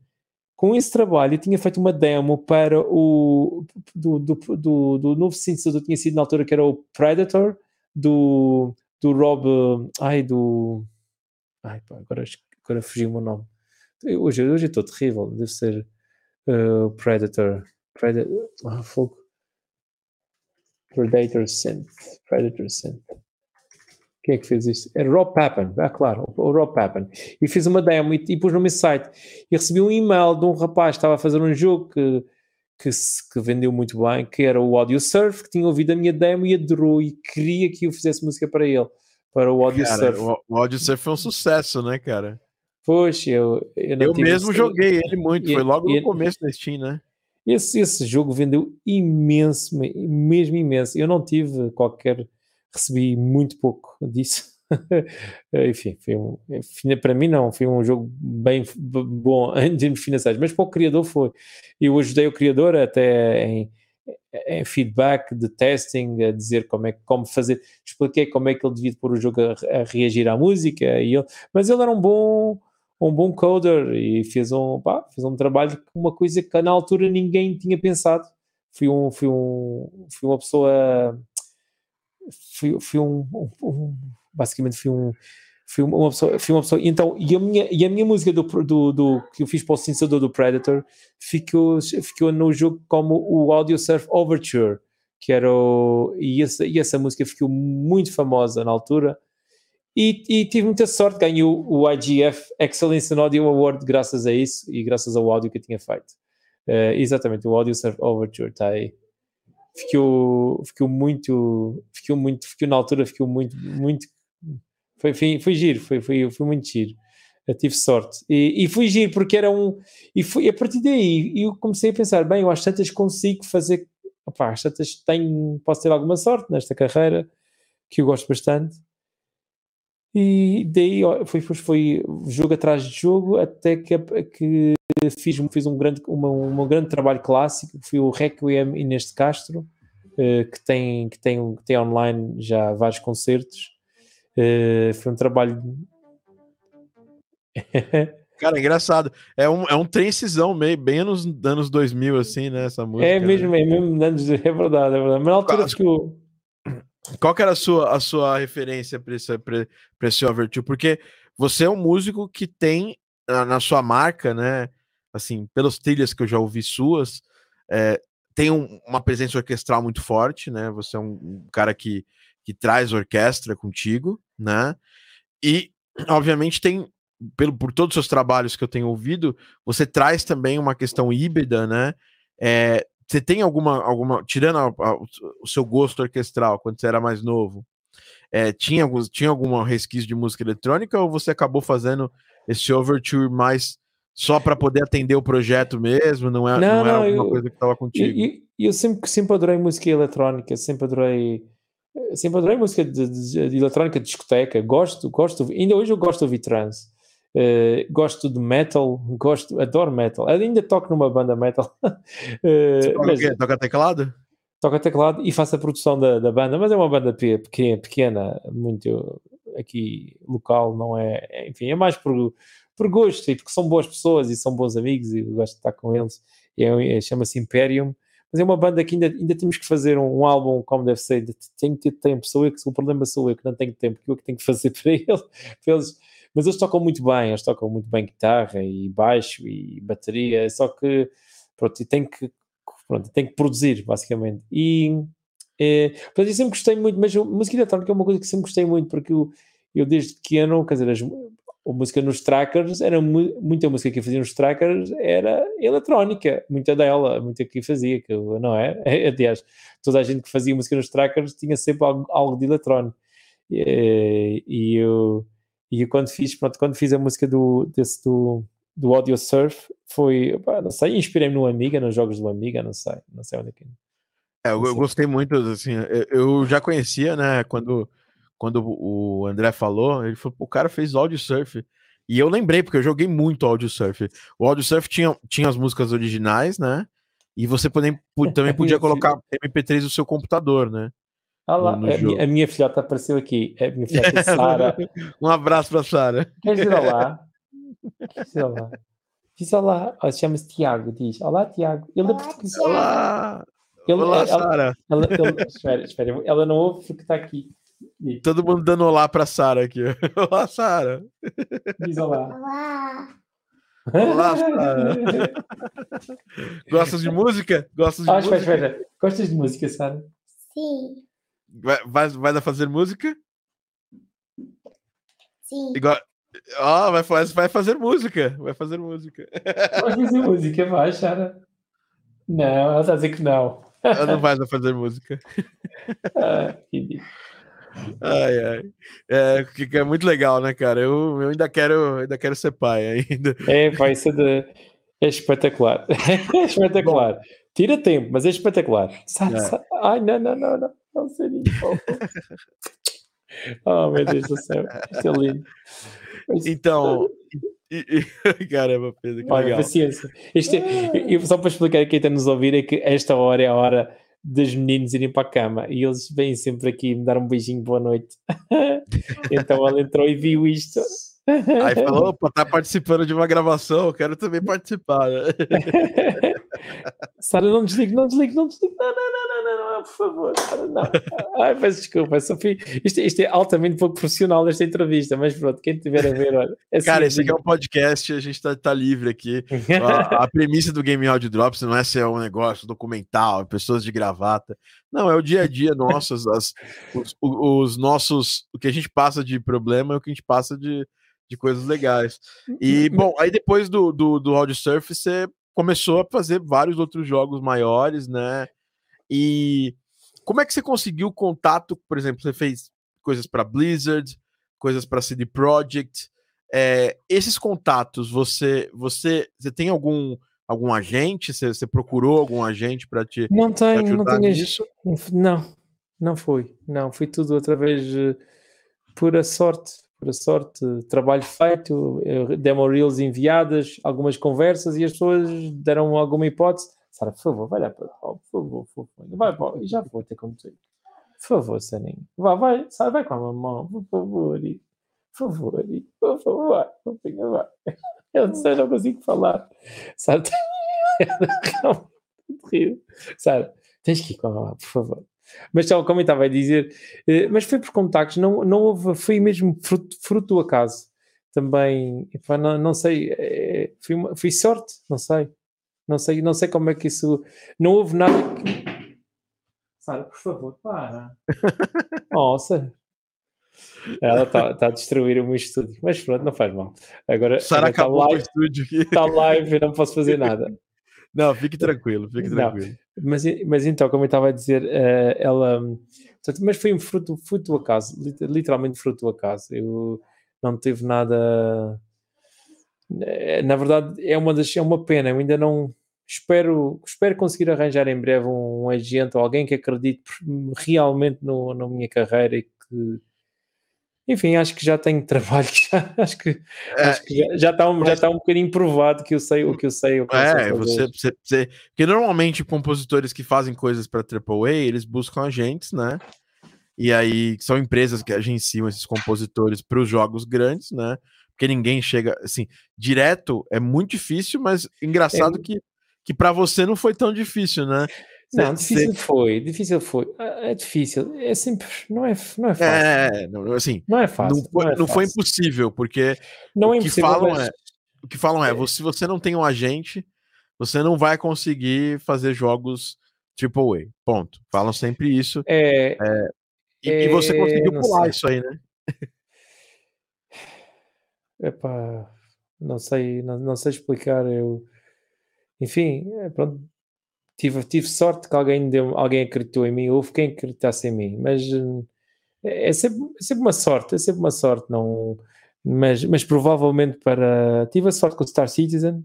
com esse trabalho eu tinha feito uma demo para o do, do, do, do novo sintetizador tinha sido na altura que era o Predator do, do Rob ai do Ai, pá, agora, agora fugiu o meu nome. Hoje, hoje estou terrível. Deve ser uh, Predator. Predator. Ah, fogo. Predator Synth. Predator Synth. Quem é que fez isto? É Rob Pappen. Ah, claro, o Rob Pappen. E fiz uma demo e, e pus no meu site. E recebi um e-mail de um rapaz que estava a fazer um jogo que, que, que vendeu muito bem, que era o Audio Surf, que tinha ouvido a minha demo e adorou e queria que eu fizesse música para ele para o Audio cara, Surf. O, o Audio Surf foi um sucesso, né, cara? Poxa, eu. Eu, eu mesmo joguei ele muito, e, foi logo e, no começo da Steam, né? Esse, esse jogo vendeu imenso, mesmo imenso. Eu não tive qualquer. Recebi muito pouco disso. Enfim, foi um, para mim não, foi um jogo bem bom em termos financeiros, mas para o criador foi. Eu ajudei o criador até em, em feedback de testing, a dizer como é como fazer, expliquei como é que ele devia pôr o jogo a, a, reagir à música, e ele, mas ele era um bom um bom coder e fez um, pá, fez um trabalho com uma coisa que na altura ninguém tinha pensado. Fui um, fui um, fui uma pessoa, fui, fui um, um, um basicamente fui um fui uma pessoa, fui uma pessoa então, e a minha, e a minha música do, do, do que eu fiz para o sintetizador do Predator ficou, ficou no jogo como o Audio Surf Overture, que era o, e, essa, e essa música ficou muito famosa na altura, e, e tive muita sorte, ganhei o, o IGF Excellence in Audio Award graças a isso, e graças ao áudio que eu tinha feito. Uh, exatamente, o Audio Surf Overture está aí. Ficou, ficou muito, ficou muito, ficou na altura, ficou muito, muito, foi, foi, foi giro, foi, foi, foi muito giro. Eu tive sorte. E, e fui giro porque era um. E fui, a partir daí eu comecei a pensar: bem, eu às tantas consigo fazer. Opá, às tantas tenho, posso ter alguma sorte nesta carreira, que eu gosto bastante. E daí foi, foi, foi jogo atrás de jogo até que, que fiz, fiz um, grande, uma, um grande trabalho clássico, que foi o Requiem Inês de Castro, uh, que, tem, que, tem, que tem online já vários concertos. Uh, foi um trabalho. Cara, é engraçado. É um, é um trencisão meio, bem anos, anos 2000, assim, né? Essa música. É mesmo, né? é mesmo anos, é verdade, é verdade. Mas na altura Quase... que eu qual que era a sua, a sua referência para esse, esse Overture? Porque você é um músico que tem na, na, sua marca, né? Assim, pelas trilhas que eu já ouvi suas, é, tem um, uma presença orquestral muito forte, né? Você é um, um, cara que, que traz orquestra contigo, né? E, obviamente, tem, pelo, por todos os seus trabalhos que eu tenho ouvido, você traz também uma questão híbrida, né? É, você tem alguma, alguma tirando a, a, o seu gosto orquestral quando você era mais novo, é, tinha, tinha alguma resquício de música eletrônica ou você acabou fazendo esse overture mais só para poder atender o projeto mesmo? Não, é, não, não, não era alguma eu, coisa que estava contigo? Eu, eu, sempre, sempre adorei música eletrónica, sempre adorei sempre adorei música de, de, de eletrônica de discoteca, gosto, gosto, ainda hoje eu gosto de ouvir trance. Uh, gosto de metal, gosto, adoro metal. Ainda toco numa banda metal. uh, toca, mas, toca teclado? Toca teclado e faço a produção da, da banda, mas é uma banda pequena, pequena, muito aqui local, não é? Enfim, é mais por, por gosto e porque são boas pessoas e são bons amigos e gosto de estar com eles. É, é, Chama-se Imperium, mas é uma banda que ainda, ainda temos que fazer um, um álbum como deve ser. Tenho que ter tempo, sou eu que o problema sou eu que não tenho tempo, que eu que tenho que fazer para, ele, para eles mas eles tocam muito bem, eles tocam muito bem guitarra e baixo e bateria, só que pronto, tem que pronto, tem que produzir basicamente e é, portanto, eu sempre gostei muito, mas a música eletrónica é uma coisa que sempre gostei muito, porque eu, eu desde pequeno, quer dizer, as, a música nos trackers, era mu muita música que eu fazia nos trackers era eletrónica, muita dela, muita que eu fazia, que eu, não é? Aliás, toda a gente que fazia música nos trackers tinha sempre algo, algo de eletrónico. E, e eu e quando fiz, pronto, quando fiz a música do, desse, do, do Audio Surf, foi, pá, não sei, inspirei-me no Amiga, nos jogos do Amiga, não sei, não sei onde é que. É, eu, eu gostei muito, assim, eu já conhecia, né, quando, quando o André falou, ele falou, o cara fez Audio Surf. E eu lembrei, porque eu joguei muito Audio Surf. O Audio Surf tinha, tinha as músicas originais, né? E você também, também podia colocar MP3 no seu computador, né? Olá, a, minha, a minha filhota apareceu aqui. A minha filhota Sara. um abraço para Sara. Queres dizer olá? Queres dizer olá? Diz olá. Oh, Chama-se Tiago. Diz olá, Tiago. Ele é português. Olá. Ele, olá, Sara. espera, espera. Ela não ouve porque está aqui. Diz. Todo mundo dando olá para Sara aqui. Olá, Sara. Diz olá. Olá. Olá, Sara. Gostas de música? Gostas de ah, música? Espera, espera. Gostas de música, Sara? Sim. Vai, vai, vai fazer música? Sim. Igual. Ó, oh, vai, vai fazer música. Vai fazer música. Vai fazer música, vai, Sara. Não, ela está a dizer que não. Ela não vai fazer música. Ah, ai, ai. É, que é muito legal, né, cara? Eu, eu ainda quero, ainda quero ser pai ainda. É, vai ser de... é espetacular. É espetacular. Bom. Tira tempo, mas é espetacular. Sai, é. Sai. Ai, não, não, não, não. Seria Oh, meu Deus do céu. Isto é lindo. Então, e, e, caramba, Pedro, que Olha, legal. paciência. Isto é, só para explicar a quem está nos ouvir, é que esta hora é a hora dos meninos irem para a cama e eles vêm sempre aqui me dar um beijinho, boa noite. então ela entrou e viu isto. Aí falou, opa, tá participando de uma gravação, eu quero também participar. Né? Sara, não desligue, não desligue, não desligue. Não, não, não, não, não, não por favor. Sara, não. Ai, peço desculpa, Sofia. Isto, isto, é altamente pouco profissional esta entrevista, mas pronto, quem tiver a ver, olha. É Cara, esse aqui é um podcast, a gente tá, tá livre aqui. a, a, premissa do Game Audio Drops não é ser um negócio documental, pessoas de gravata. Não, é o dia a dia nosso, as, os, os, os nossos. O que a gente passa de problema é o que a gente passa de de coisas legais. E, uhum. bom, aí depois do, do, do Audio Surf, você começou a fazer vários outros jogos maiores, né? E como é que você conseguiu contato? Por exemplo, você fez coisas para Blizzard, coisas para CD Projekt. É, esses contatos, você, você, você tem algum algum agente? Você, você procurou algum agente para te Não tenho, não tenho nisso? Não, não foi. Não, foi tudo através de pura sorte. Pura sorte, trabalho feito, demo reels enviadas, algumas conversas e as pessoas deram alguma hipótese. Sara, por favor, vai lá para por favor, por favor. Vai, vai, já vou ter contigo. Por favor, Saninho. Vai, vai, Sara, vai com a mamão, por favor. E, por favor, e, por favor, vai, por favor, vai. Eu não sei, não consigo falar. Sara. Sara, tens que ir com a mamão, por favor. Mas então, como eu estava a dizer, eh, mas foi por contactos, não, não houve, foi mesmo fruto, fruto do acaso. Também, não, não sei, eh, foi, foi sorte, não sei. Não sei, não sei como é que isso. Não houve nada que. Sara, por favor, para. Nossa. Ela está tá a destruir o meu estúdio. Mas pronto, não faz mal. Agora. Sara tá live, o estúdio aqui. Está live e não posso fazer nada. Não, fique tranquilo, fique tranquilo. Mas, mas então, como eu estava a dizer, uh, ela. Portanto, mas foi um fruto, fruto do acaso, literalmente fruto do acaso. Eu não teve nada. Eh, na verdade, é uma, das, é uma pena. Eu ainda não. Espero, espero conseguir arranjar em breve um, um agente ou alguém que acredite realmente no, na minha carreira e que enfim, acho que já tenho trabalho, já, acho que, é, acho que já, já, está um, já está um bocadinho provado que eu sei o que eu sei. O que é, você, você, você, Porque normalmente compositores que fazem coisas para AAA, eles buscam agentes, né? E aí são empresas que agenciam esses compositores para os jogos grandes, né? Porque ninguém chega, assim, direto é muito difícil, mas engraçado é. que, que para você não foi tão difícil, né? Não, difícil foi, difícil foi. É difícil, é sempre, não é, não é fácil. É, não, assim, não é fácil. Não foi, não, é não foi impossível, porque não é o que falam mas... é, o que falam é, é, se você não tem um agente, você não vai conseguir fazer jogos AAA, ponto. Falam sempre isso. É, é e, e, você conseguiu pular sei. isso aí, né? Epá, não sei, não, não sei explicar. Eu, enfim, pronto, tive, tive sorte que alguém, deu, alguém acreditou em mim, houve quem acreditasse em mim, mas é, é sempre, é sempre uma sorte, é sempre uma sorte, não, mas, mas provavelmente para. Tive a sorte com o Star Citizen,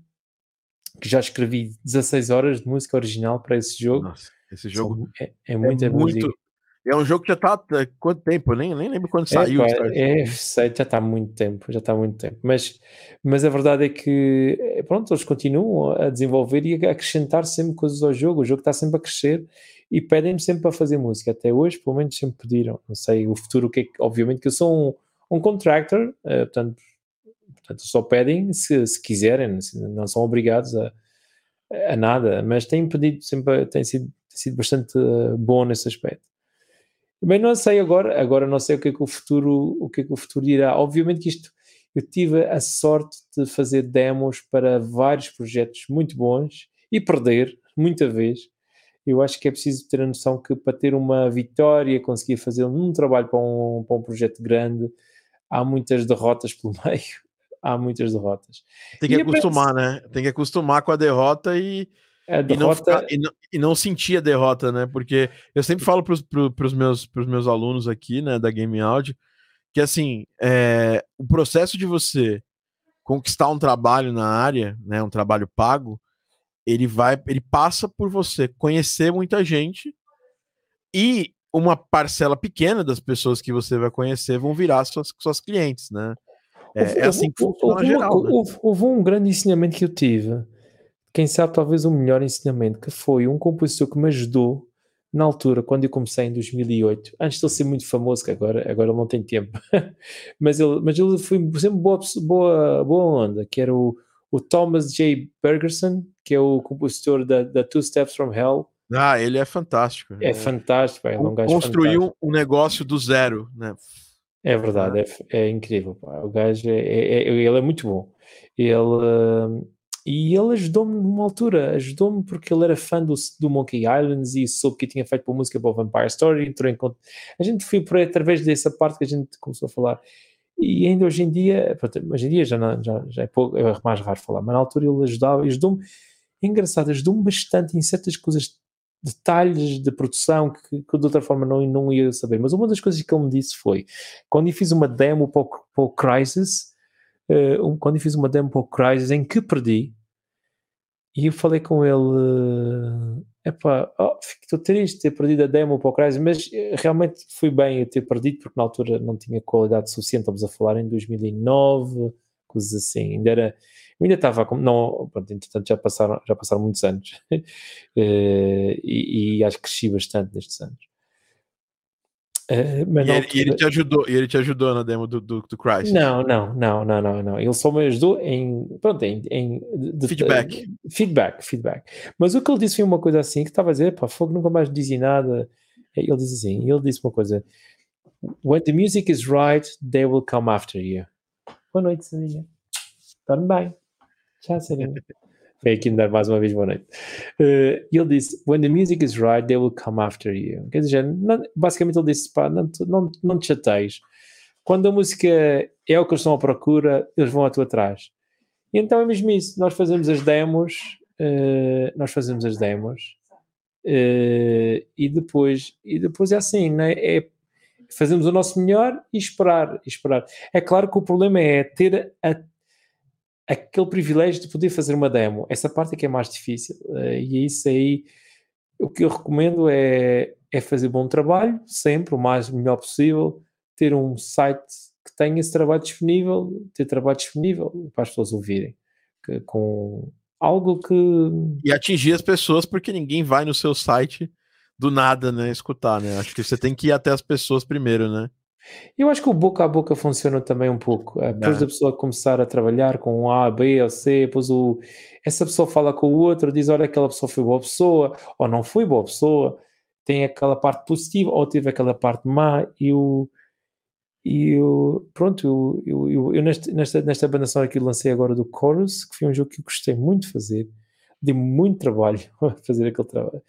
que já escrevi 16 horas de música original para esse jogo. Nossa, esse jogo é, é, muita é muito, música. É um jogo que já está há quanto tempo? Eu nem, nem lembro quando é, saiu. Pá, é, sei, já está há muito tempo, já está há muito tempo. Mas, mas a verdade é que, eh, pronto, eles continuam a desenvolver e a acrescentar sempre coisas ao jogo. O jogo está sempre a crescer e pedem-me sempre para fazer música. Até hoje, pelo menos, sempre pediram. Não sei o futuro, o que é que, obviamente, que eu sou um, um contractor, uh, portanto, portanto, só pedem se, se quiserem, não são obrigados a, a nada, mas têm pedido sempre, tem sido, tem sido bastante eh, bom nesse aspecto. Também não sei agora, agora não sei o que é que o futuro, o que é que o futuro irá. Obviamente que isto, eu tive a sorte de fazer demos para vários projetos muito bons e perder muita vez. Eu acho que é preciso ter a noção que para ter uma vitória, conseguir fazer um trabalho para um, para um projeto grande, há muitas derrotas pelo meio. Há muitas derrotas. Tem que e acostumar, né? Tem que acostumar com a derrota e, a derrota... e, não ficar, e, não, e não sentir a derrota, né? Porque eu sempre falo para os meus, pros meus alunos aqui, né, da Game Audio, que assim, é, o processo de você conquistar um trabalho na área, né, um trabalho pago, ele vai, ele passa por você conhecer muita gente e uma parcela pequena das pessoas que você vai conhecer vão virar suas, suas clientes, né? É, é assim que funciona geral. Né? Houve, houve um grande ensinamento que eu tive quem sabe talvez o melhor ensinamento, que foi um compositor que me ajudou na altura, quando eu comecei em 2008, antes de ele ser muito famoso, que agora, agora ele não tem tempo, mas, ele, mas ele foi sempre boa, boa, boa onda, que era o, o Thomas J. Bergerson, que é o compositor da, da Two Steps from Hell. Ah, ele é fantástico. É, é fantástico. É um Construiu fantástico. um negócio do zero, né? É verdade, é, é incrível. Pá. O gajo, é, é, é, ele é muito bom. Ele, e ele ajudou-me numa altura, ajudou-me porque ele era fã do, do Monkey Islands e soube que tinha feito para música para o Vampire Story, entrou em conta. A gente foi por através dessa parte que a gente começou a falar. E ainda hoje em dia, hoje em dia já, não, já, já é, pouco, é mais raro falar, mas na altura ele ajudava, ajudou-me engraçado, ajudou-me bastante em certas coisas, detalhes de produção que, que de outra forma não, não ia saber. Mas uma das coisas que ele me disse foi, quando eu fiz uma demo para o, para o Crysis, uh, quando eu fiz uma demo para o Crysis em que perdi, e eu falei com ele, epá, oh, fico triste ter perdido a demo para o Crysis, mas eh, realmente foi bem eu ter perdido, porque na altura não tinha qualidade suficiente, estamos a falar em 2009, coisas assim, ainda era ainda estava, não, pronto, entretanto já passaram, já passaram muitos anos eh, e, e, acho que cresci bastante nestes anos. Uh, mas e, ele, altura... ele, te ajudou, e ele te ajudou na demo do, do, do Christ? Não, não, não, não, não, não. Ele só me ajudou em, pronto, em, em de, feedback. De, feedback, feedback. Mas o que ele disse foi uma coisa assim que estava a dizer, pá, fogo nunca mais dizia nada. Ele disse assim, ele disse uma coisa: When the music is right, they will come after you. Boa noite, Sandinha. Dorme bem. Já sabemos. Vem aqui dar mais uma vez boa noite. Uh, ele disse: When the music is right, they will come after you. Quer dizer, não, basicamente ele disse: pá, não, não, não te chateies. Quando a música é o que eles estão à procura, eles vão à tua atrás. E então é mesmo isso. Nós fazemos as demos, uh, nós fazemos as demos, uh, e, depois, e depois é assim, né? é fazemos o nosso melhor e esperar, e esperar. É claro que o problema é ter a aquele privilégio de poder fazer uma demo. Essa parte é que é mais difícil. Uh, e é isso aí, o que eu recomendo é, é fazer bom trabalho, sempre, o mais melhor possível, ter um site que tenha esse trabalho disponível, ter trabalho disponível para as pessoas ouvirem. Que, com algo que. E atingir as pessoas, porque ninguém vai no seu site do nada, né? Escutar, né? Acho que você tem que ir até as pessoas primeiro, né? Eu acho que o boca a boca funciona também um pouco. Eh, depois é. da pessoa começar a trabalhar com A, B ou C, depois o, essa pessoa fala com o outro, diz: Olha, aquela pessoa foi boa pessoa, ou não foi boa pessoa, tem aquela parte positiva, ou teve aquela parte má, e o. E o, pronto, eu, eu, eu, nesta, nesta, nesta banda sonora que lancei agora do Chorus, que foi um jogo que eu gostei muito de fazer, dei muito trabalho a fazer aquele trabalho.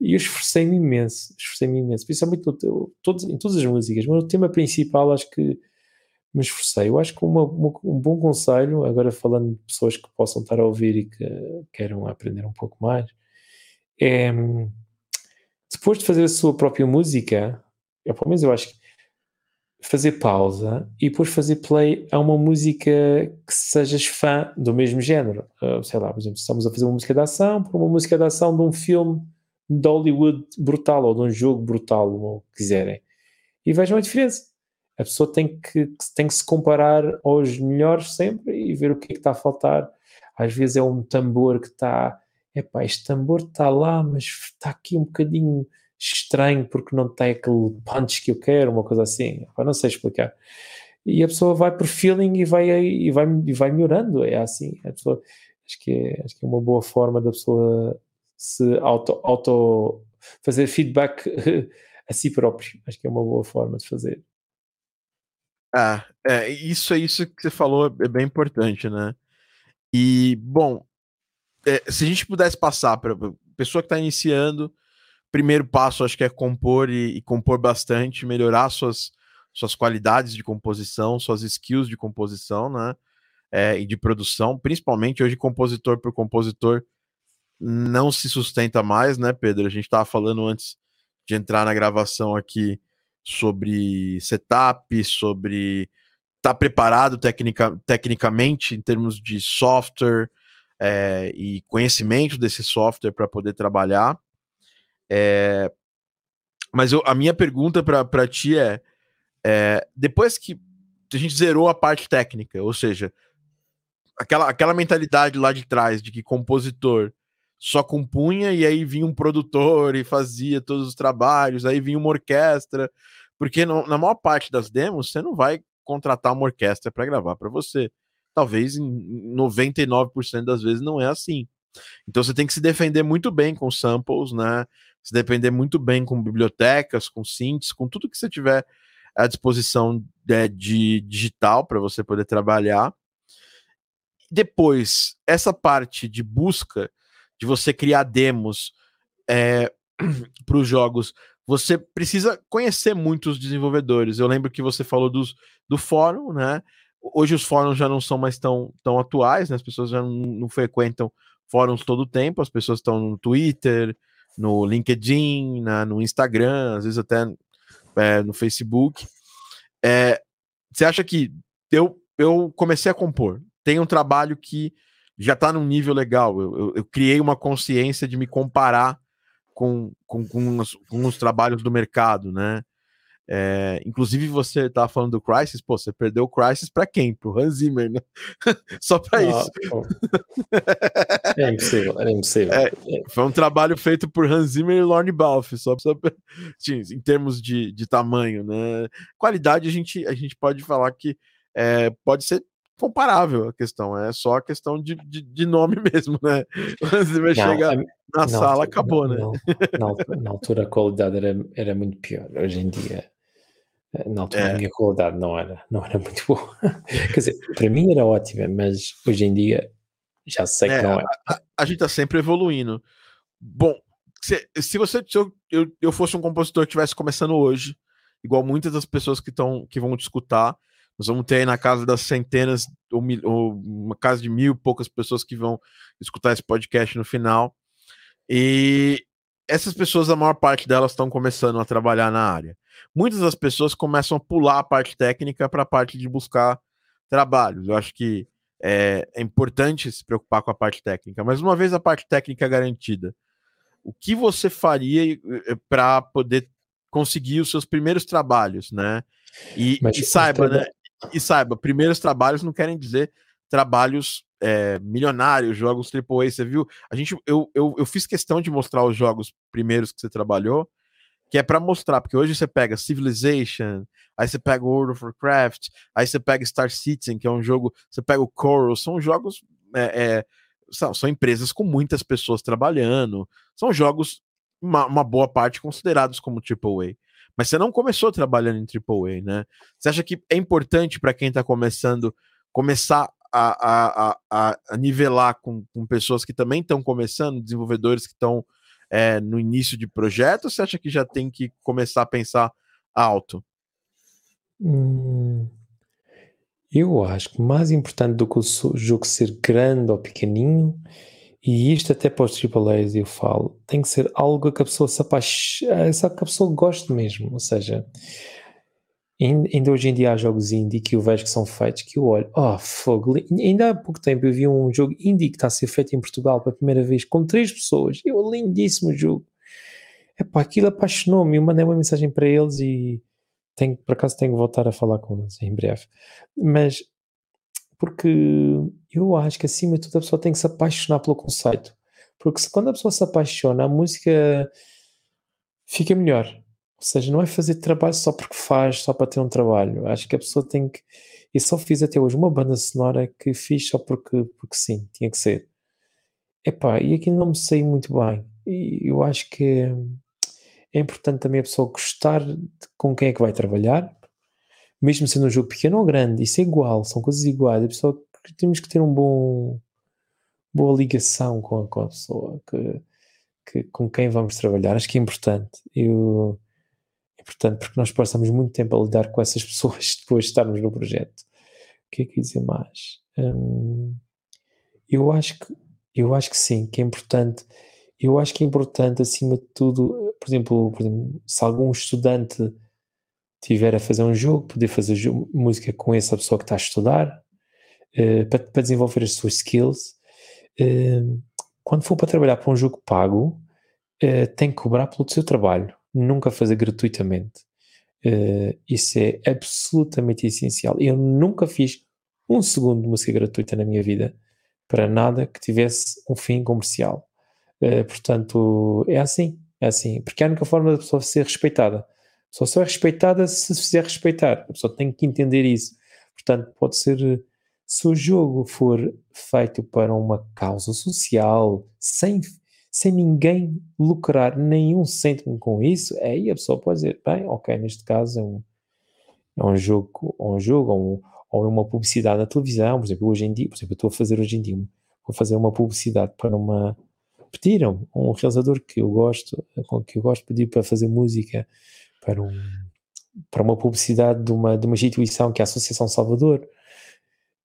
E eu esforcei-me imenso, esforcei-me imenso, principalmente no, todos, em todas as músicas, mas no tema principal acho que me esforcei. Eu acho que uma, uma, um bom conselho, agora falando de pessoas que possam estar a ouvir e que queiram aprender um pouco mais, é depois de fazer a sua própria música, eu, pelo menos eu acho que fazer pausa e depois fazer play a uma música que sejas fã do mesmo género. Uh, sei lá, por exemplo, estamos a fazer uma música de ação por uma música de ação de um filme de Hollywood brutal ou de um jogo brutal, ou quiserem. E vejam a diferença. A pessoa tem que, tem que se comparar aos melhores sempre e ver o que é que está a faltar. Às vezes é um tambor que está, epá, este tambor está lá, mas está aqui um bocadinho estranho porque não tem aquele punch que eu quero, uma coisa assim. Epá, não sei explicar. E a pessoa vai por feeling e vai, e vai, e vai melhorando. É assim. A pessoa, acho, que é, acho que é uma boa forma da pessoa se auto, auto fazer feedback a si próprio. Acho que é uma boa forma de fazer. Ah, é, isso é isso que você falou, é bem importante, né? E, bom, é, se a gente pudesse passar para pessoa que está iniciando, primeiro passo acho que é compor e, e, compor bastante, melhorar suas, suas qualidades de composição, suas skills de composição, né? É, e de produção, principalmente hoje, compositor por compositor, não se sustenta mais, né, Pedro? A gente estava falando antes de entrar na gravação aqui sobre setup, sobre estar tá preparado tecnica, tecnicamente em termos de software é, e conhecimento desse software para poder trabalhar. É, mas eu, a minha pergunta para ti é, é: depois que a gente zerou a parte técnica, ou seja, aquela, aquela mentalidade lá de trás de que compositor só compunha e aí vinha um produtor e fazia todos os trabalhos, aí vinha uma orquestra, porque no, na maior parte das demos você não vai contratar uma orquestra para gravar para você. Talvez em 99% das vezes não é assim. Então você tem que se defender muito bem com samples, né? Se defender muito bem com bibliotecas, com synths, com tudo que você tiver à disposição de, né, de digital para você poder trabalhar. Depois, essa parte de busca de você criar demos é, para os jogos, você precisa conhecer muitos desenvolvedores. Eu lembro que você falou dos, do fórum, né? Hoje os fóruns já não são mais tão, tão atuais, né? as pessoas já não, não frequentam fóruns todo o tempo, as pessoas estão no Twitter, no LinkedIn, na, no Instagram, às vezes até é, no Facebook. É, você acha que eu, eu comecei a compor, tem um trabalho que já está num nível legal, eu, eu, eu, criei uma consciência de me comparar com, com, com, os, com os trabalhos do mercado, né? É, inclusive, você estava falando do Crisis, pô, você perdeu o Crisis para quem? Pro Hans Zimmer, né? Só para isso. É impossível, era impossível. É, foi um trabalho feito por Hans Zimmer e Lorne Balfe, só, só pra, em termos de, de tamanho, né? Qualidade, a gente, a gente pode falar que é, pode ser comparável a questão, é só a questão de, de, de nome mesmo, né? O Hans Zimmer não, chega na não, sala, acabou, não, né? Na, na, altura a qualidade era, era muito pior, hoje em dia eh, na altura é. a minha qualidade não era, não era muito boa. Quer dizer, para mim era ótima, mas hoje em dia já sei é, que não é. A, a gente está sempre evoluindo. Bom, se, se você se eu, eu, eu fosse um compositor que estivesse começando hoje, igual muitas das pessoas que, estão que vão te escutar, nós vamos ter aí na casa das centenas, ou, mil, ou uma casa de mil poucas pessoas que vão escutar esse podcast no final. E essas pessoas, a maior parte delas estão começando a trabalhar na área. Muitas das pessoas começam a pular a parte técnica para a parte de buscar trabalhos. Eu acho que é, é, importante se preocupar com a parte técnica, mas uma vez a parte técnica garantida, o que você faria eh, para poder conseguir os seus primeiros trabalhos, né? E, e saiba, né? E saiba, primeiros trabalhos não querem dizer trabalhos é, milionários, jogos AAA, você viu? A gente, eu, eu, eu fiz questão de mostrar os jogos primeiros que você trabalhou, que é para mostrar, porque hoje você pega Civilization, aí você pega World of Warcraft, aí você pega Star Citizen, que é um jogo, você pega o Coral, são jogos, é, é, são, são, empresas com muitas pessoas trabalhando, são jogos, uma, uma boa parte considerados como AAA. Mas você não começou trabalhando em AAA, né? Você acha que é importante para quem está começando começar a, a, a, a nivelar com, com, pessoas que também estão começando, desenvolvedores que estão é, no início de projeto, ou você acha que já tem que começar a pensar alto? Hum, eu acho que mais importante do que o jogo ser grande ou pequenininho, e isto até para os AAAs eu falo, tem que ser algo que a pessoa se apaixone, que a pessoa goste mesmo, ou seja, Ainda hoje em dia há jogos indie que eu vejo que são feitos que eu olho, oh fogo, ainda há pouco tempo eu vi um jogo indie que está a ser feito em Portugal pela primeira vez com três pessoas, eu lindíssimo jogo. Epá, aquilo apaixonou-me, eu mandei uma mensagem para eles e tenho, por acaso tenho que voltar a falar com eles em breve. Mas porque eu acho que acima de tudo a pessoa tem que se apaixonar pelo conceito. Porque se, quando a pessoa se apaixona, a música fica melhor ou seja, não é fazer trabalho só porque faz, só para ter um trabalho. Acho que a pessoa tem que. E só fiz até hoje uma banda sonora que fiz só porque, porque sim, tinha que ser. Epá, e aqui não me saiu muito bem. E eu acho que é, importante também a pessoa gostar com quem é que vai trabalhar, mesmo sendo um jogo pequeno ou grande, isso é igual, são coisas iguais. A pessoa temos que ter um bom boa ligação com a, com a pessoa que, que, com quem vamos trabalhar. Acho que é importante. Eu Portanto, porque nós passamos muito tempo a lidar com essas pessoas depois de estarmos no projeto. O que é que dizer mais? Hum, eu acho que eu acho que sim, que é importante. Eu acho que é importante, acima de tudo, por exemplo, por exemplo se algum estudante tiver a fazer um jogo, poder fazer música com essa pessoa que está a estudar, uh, para, para, desenvolver as suas skills. Uh, quando for para trabalhar para um jogo pago, uh, tem que cobrar pelo seu trabalho nunca fazer gratuitamente. Isso é absolutamente essencial. Eu nunca fiz um segundo de música gratuita na minha vida para nada que tivesse um fim comercial. Portanto, é assim, é assim, porque é a única forma da pessoa ser respeitada. A pessoa só é respeitada se se fizer respeitar. A pessoa tem que entender isso. Portanto, pode ser, se o jogo for feito para uma causa social, sem sem ninguém lucrar nenhum cêntimo com isso, aí a pessoa pode dizer, bem, ok, neste caso é um, é um jogo, um jogo ou, um, ou é uma publicidade na televisão, por exemplo, hoje em dia, por exemplo, eu estou a fazer hoje em dia, vou fazer uma publicidade para uma, pediram um realizador que eu gosto, com que eu gosto, pedir para fazer música para um para uma publicidade de uma, de uma instituição que é a Associação Salvador,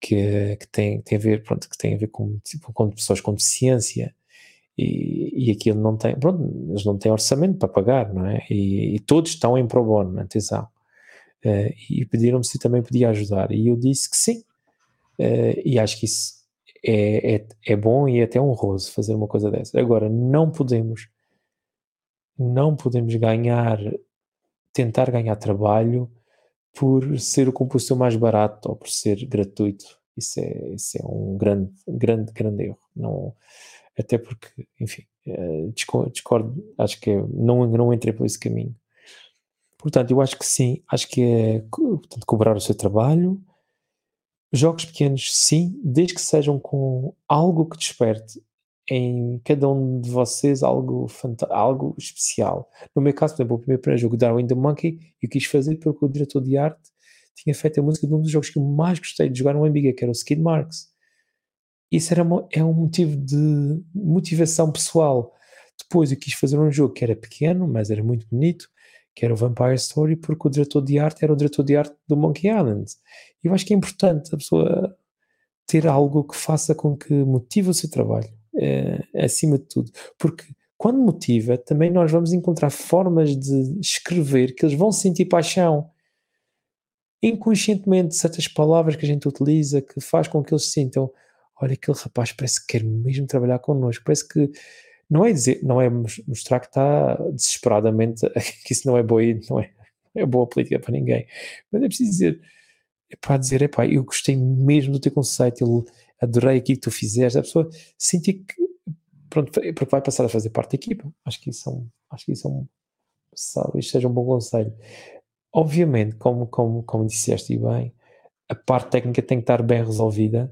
que, que, tem, tem a ver, pronto, que tem a ver com, tipo, com pessoas com deficiência e, e aquilo não tem, pronto, eles não têm orçamento para pagar, não é? E, e todos estão em pro bono, atenção. Uh, e pediram-me se também podia ajudar. E eu disse que sim. Uh, e acho que isso é, é, é bom e é até honroso fazer uma coisa dessa. Agora, não podemos, não podemos ganhar, tentar ganhar trabalho por ser o compositor mais barato ou por ser gratuito. Isso é, isso é um grande, grande, grande erro. Não, até porque, enfim, uh, discordo, acho que é, não, não entrei por esse caminho. Portanto, eu acho que sim, acho que é portanto, cobrar o seu trabalho. Jogos pequenos, sim, desde que sejam com algo que desperte em cada um de vocês algo, algo especial. No meu caso, por exemplo, o primeiro jogo, Darwin the Monkey, eu quis fazer porque o diretor de arte tinha feito a música de um dos jogos que eu mais gostei de jogar no Amiga, que era o Skid Marks. Isso era uma, é um motivo de motivação pessoal. Depois eu quis fazer um jogo que era pequeno, mas era muito bonito, que era o Vampire Story, porque o diretor de arte era o diretor de arte do Monkey Island. E eu acho que é importante a pessoa ter algo que faça com que motive o seu trabalho, é, acima de tudo. Porque quando motiva, também nós vamos encontrar formas de escrever que eles vão sentir paixão. Inconscientemente, certas palavras que a gente utiliza que faz com que eles sintam: olha, aquele rapaz parece que quer mesmo trabalhar connosco, parece que não é dizer, não é mostrar que está desesperadamente, que isso não é boa, não é, é boa política para ninguém, mas é preciso dizer, é para dizer, é pá, eu gostei mesmo do teu conceito, eu adorei aquilo que tu fizeste, a pessoa sentir que, pronto, porque vai passar a fazer parte da equipa, acho que isso é um, acho que isso é um, seja um bom conselho. Obviamente, como, como, como disseste bem, a parte técnica tem que estar bem resolvida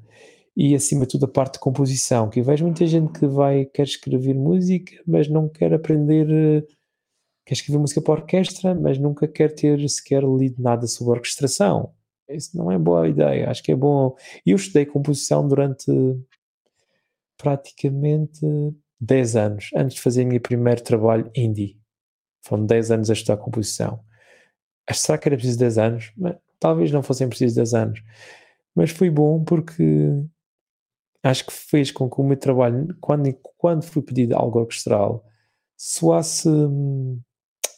e acima de tudo a parte de composição, que vejo muita gente que vai, quer escrever música, mas não quer aprender, eh, quer escrever música para orquestra, mas nunca quer ter sequer lido nada sobre orquestração. Isso não é boa ideia, acho que é bom. Eu estudei composição durante praticamente 10 anos, antes de fazer o meu primeiro trabalho indie. Foram 10 anos a estudar composição. Será que era preciso 10 anos? Talvez não fossem precisos 10 anos. Mas foi bom porque acho que fez com que o meu trabalho, quando, quando fui pedido algo orquestral, soasse. Hum,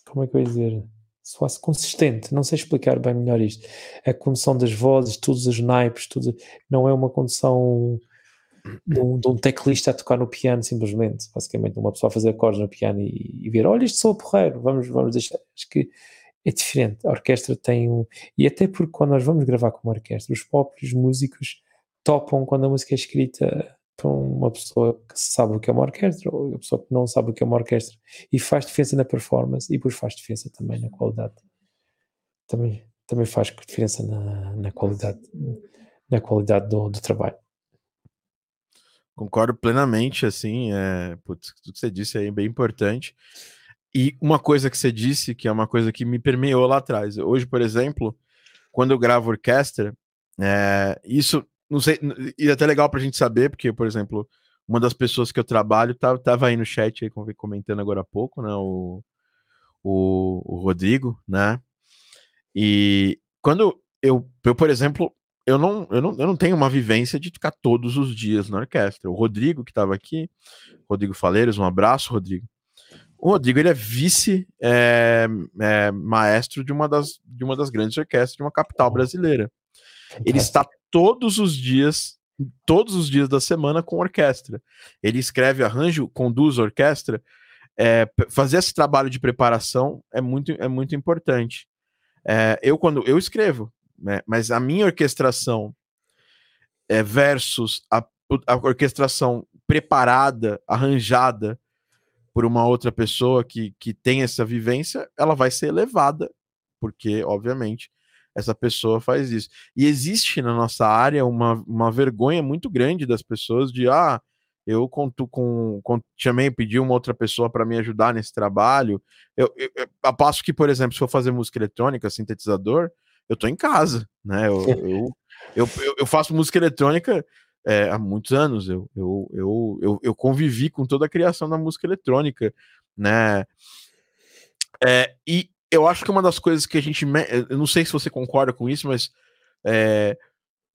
como é que eu ia dizer? Soasse consistente. Não sei explicar bem melhor isto. A condução das vozes, todos os naipes, tudo, não é uma condução de um, de um, teclista a tocar no piano simplesmente. Basicamente, uma pessoa a fazer acordes no piano e, e ver: olha, isto sou porreiro, vamos, vamos deixar. Acho que é diferente. A orquestra tem um. E até porque quando nós vamos gravar com uma orquestra, os próprios músicos topam quando a música é escrita por uma pessoa que sabe o que é uma orquestra ou uma pessoa que não sabe o que é uma orquestra e faz diferença na performance e depois faz diferença também na qualidade. Também, também faz diferença na, na qualidade, na qualidade do, do trabalho. Concordo plenamente, assim, é, putz, tudo que você disse aí é bem importante. E uma coisa que você disse, que é uma coisa que me permeou lá atrás. Hoje, por exemplo, quando eu gravo orquestra, é, isso não sei, e até legal pra gente saber, porque, por exemplo, uma das pessoas que eu trabalho tava, tá, tava aí no chat aí comentando agora há pouco, né? O, o, o Rodrigo, né? E quando eu, eu, por exemplo, eu não, eu, não, eu não tenho uma vivência de ficar todos os dias na orquestra. O Rodrigo, que estava aqui, Rodrigo Faleiros, um abraço, Rodrigo. O Rodrigo ele é vice é, é, de uma, das, de uma das grandes orquestras de uma capital brasileira. Ele está todos os dias, todos os dias da semana com orquestra. Ele escreve arranjo, conduz orquestra. É, fazer esse trabalho de preparação é muito, é muito importante. É, eu, quando eu escrevo, né, mas a minha orquestração é, versus a, a orquestração preparada, arranjada por uma outra pessoa que, que tem essa vivência, ela vai ser elevada, porque, obviamente, essa pessoa faz isso. E existe na nossa área uma, uma vergonha muito grande das pessoas de, ah, eu conto com, com chamei, pedi uma outra pessoa para me ajudar nesse trabalho. Eu, eu, eu, a passo que, por exemplo, se for fazer música eletrônica, sintetizador, eu tô em casa, né? Eu, eu, eu, eu, faço música eletrônica é, há muitos anos. Eu, eu, eu, eu, eu convivi com toda a criação da música eletrônica, né? É, e, eu acho que uma das coisas que a gente. Eu não sei se você concorda com isso, mas é,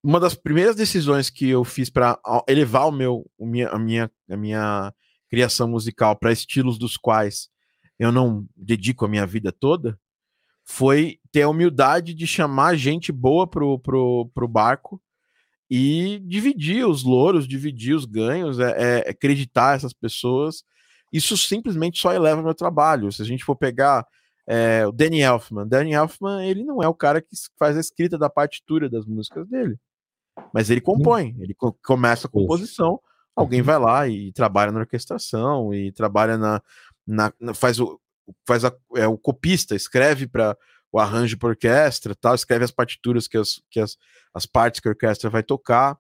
uma das primeiras decisões que eu fiz para elevar o meu, a minha, a minha, a minha criação musical para estilos dos quais eu não dedico a minha vida toda foi ter a humildade de chamar gente boa pro, pro, pro barco e dividir os louros, dividir os ganhos, é, é acreditar essas pessoas. Isso simplesmente só eleva meu trabalho. Se a gente for pegar é, o Danny Elfman, Danny Elfman, ele não é o cara que faz a escrita da partitura das músicas dele, mas ele compõe, ele co começa a composição, alguém vai lá e trabalha na orquestração e trabalha na, na, na faz o faz a, é o copista, escreve para o arranjo para orquestra, tal, escreve as partituras que as, que as, as partes que a orquestra vai tocar.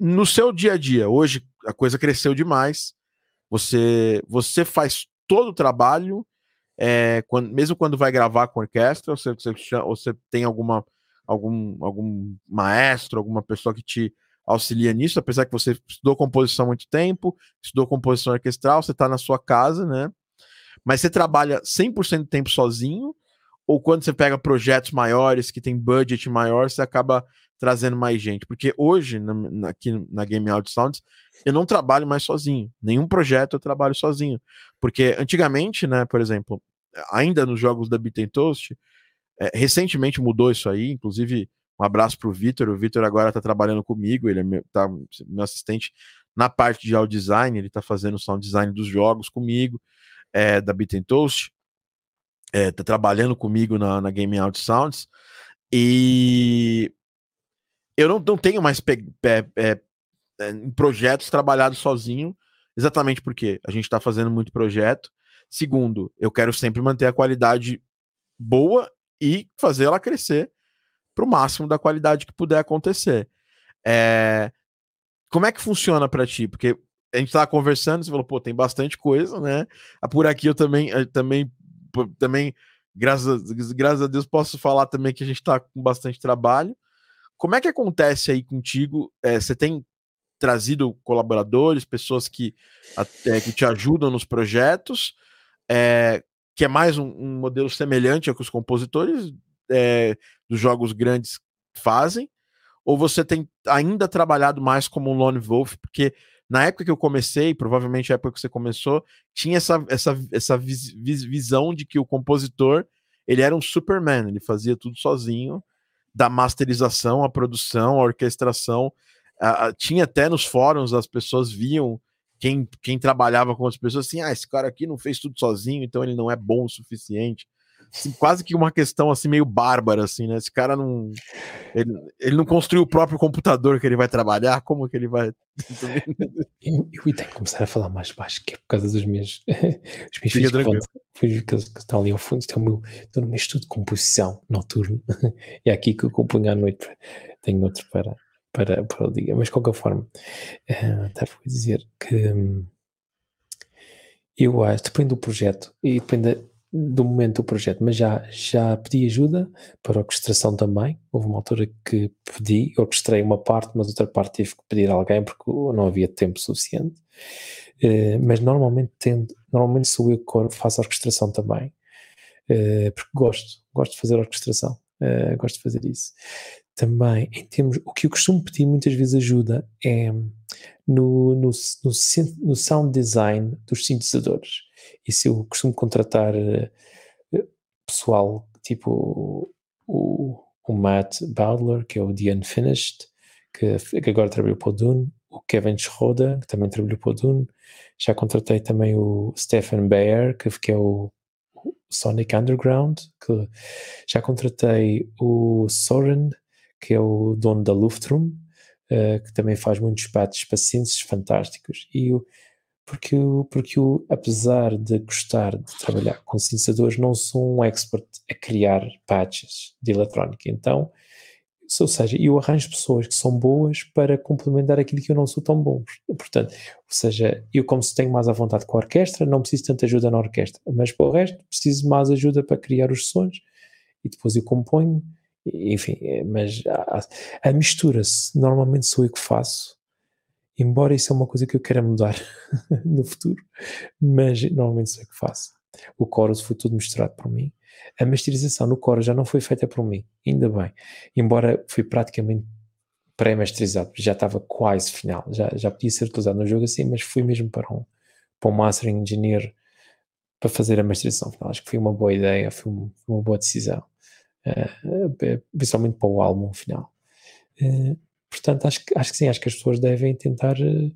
No seu dia a dia, hoje a coisa cresceu demais. Você você faz todo o trabalho é, quando, mesmo quando vai gravar com orquestra, você, você, você tem alguma, algum, algum maestro, alguma pessoa que te auxilia nisso, apesar que você estudou composição há muito tempo, estudou composição orquestral, você está na sua casa, né? Mas você trabalha 100% do tempo sozinho, ou quando você pega projetos maiores, que tem budget maior, você acaba trazendo mais gente? Porque hoje, na, aqui na Game Out Sounds, eu não trabalho mais sozinho. Nenhum projeto eu trabalho sozinho. Porque antigamente, né, por exemplo, ainda nos jogos da Beat Toast, é, recentemente mudou isso aí, inclusive um abraço para o Vitor, o Vitor agora está trabalhando comigo, ele é meu, tá, meu assistente na parte de audio design, ele está fazendo o sound design dos jogos comigo, é, da Beat Toast, está é, trabalhando comigo na, na Game Out Sounds, e eu não, não tenho mais é, é, projetos trabalhados sozinho, exatamente porque a gente está fazendo muito projeto, Segundo, eu quero sempre manter a qualidade boa e fazer ela crescer para o máximo da qualidade que puder acontecer. É... Como é que funciona para ti? Porque a gente estava conversando, você falou, pô, tem bastante coisa, né? Ah, por aqui eu também, eu também, também graças, graças a Deus, posso falar também que a gente está com bastante trabalho. Como é que acontece aí contigo? É, você tem trazido colaboradores, pessoas que, é, que te ajudam nos projetos? é, que é mais um, um, modelo semelhante ao que os compositores é, dos jogos grandes fazem, ou você tem ainda trabalhado mais como um lone wolf, porque na época que eu comecei, provavelmente a época que você começou, tinha essa, essa, essa vis, visão de que o compositor ele era um Superman, ele fazia tudo sozinho, da masterização, a produção, a orquestração. A, tinha até nos fóruns, as pessoas viam quem, quem trabalhava com as pessoas assim, ah, esse cara aqui não fez tudo sozinho, então ele não é bom o suficiente. Assim, quase que uma questão assim meio bárbara assim, né? Esse cara não ele, ele não construiu o próprio computador que ele vai trabalhar, como que ele vai Eu, eu tenho que começar a falar mais baixo, que é por causa dos meus, os meus filhos que, que estão ali ao fundo, estão, meu, estou no meu estudo de composição noturno, e é aqui que eu componho à noite, tenho outro para, para, para o dia. Mas de qualquer forma, uh, estava a dizer que um, eu acho, depende do projeto e depende do momento do projeto, mas já, já pedi ajuda para orquestração também. Houve uma altura que pedi, orquestrei uma parte, mas outra parte tive que pedir a alguém porque não havia tempo suficiente. Uh, mas normalmente tendo, normalmente sou eu que faço orquestração também, uh, porque gosto, gosto de fazer orquestração, uh, gosto de fazer isso também em termos, o que eu costumo pedir muitas vezes ajuda é no, no, no, no sound design dos sintetizadores. Isso eu costumo contratar uh, pessoal tipo o, o Matt Bowdler, que é o The Unfinished, que, que agora trabalhou para o Dune, o Kevin Schroeder, que também trabalhou para o Dune, já contratei também o Stephen Baer, que, que é o Sonic Underground, que já contratei o Soren, que é o dono da Luftrum, uh, que também faz muitos para synths fantásticos. E o, porque, eu, porque eu, apesar de gostar de trabalhar com sintetizadores, não sou um expert a criar patches de eletrónica. Então, ou seja, eu arranjo pessoas que são boas para complementar aquilo que eu não sou tão bom. Portanto, ou seja, eu como se tenho mais à vontade com a orquestra, não preciso tanta ajuda na orquestra, mas para o resto preciso mais ajuda para criar os sons e depois eu componho enfim, é, mas a, a mistura-se, normalmente sou eu que faço, embora isso é uma coisa que eu queira mudar no futuro, mas normalmente sou eu que faço. O chorus foi tudo misturado por mim. A masterização no chorus já não foi feita por mim, ainda bem. Embora foi praticamente pré-masterizado, já estava quase final, já, já podia ser utilizado no jogo assim, mas fui mesmo para um, para um Mastering Engineer para fazer a masterização final. Acho que foi uma boa ideia, foi uma boa decisão, uh, principalmente para o álbum final. Uh, portanto, acho, acho que sim, acho que as pessoas devem tentar uh,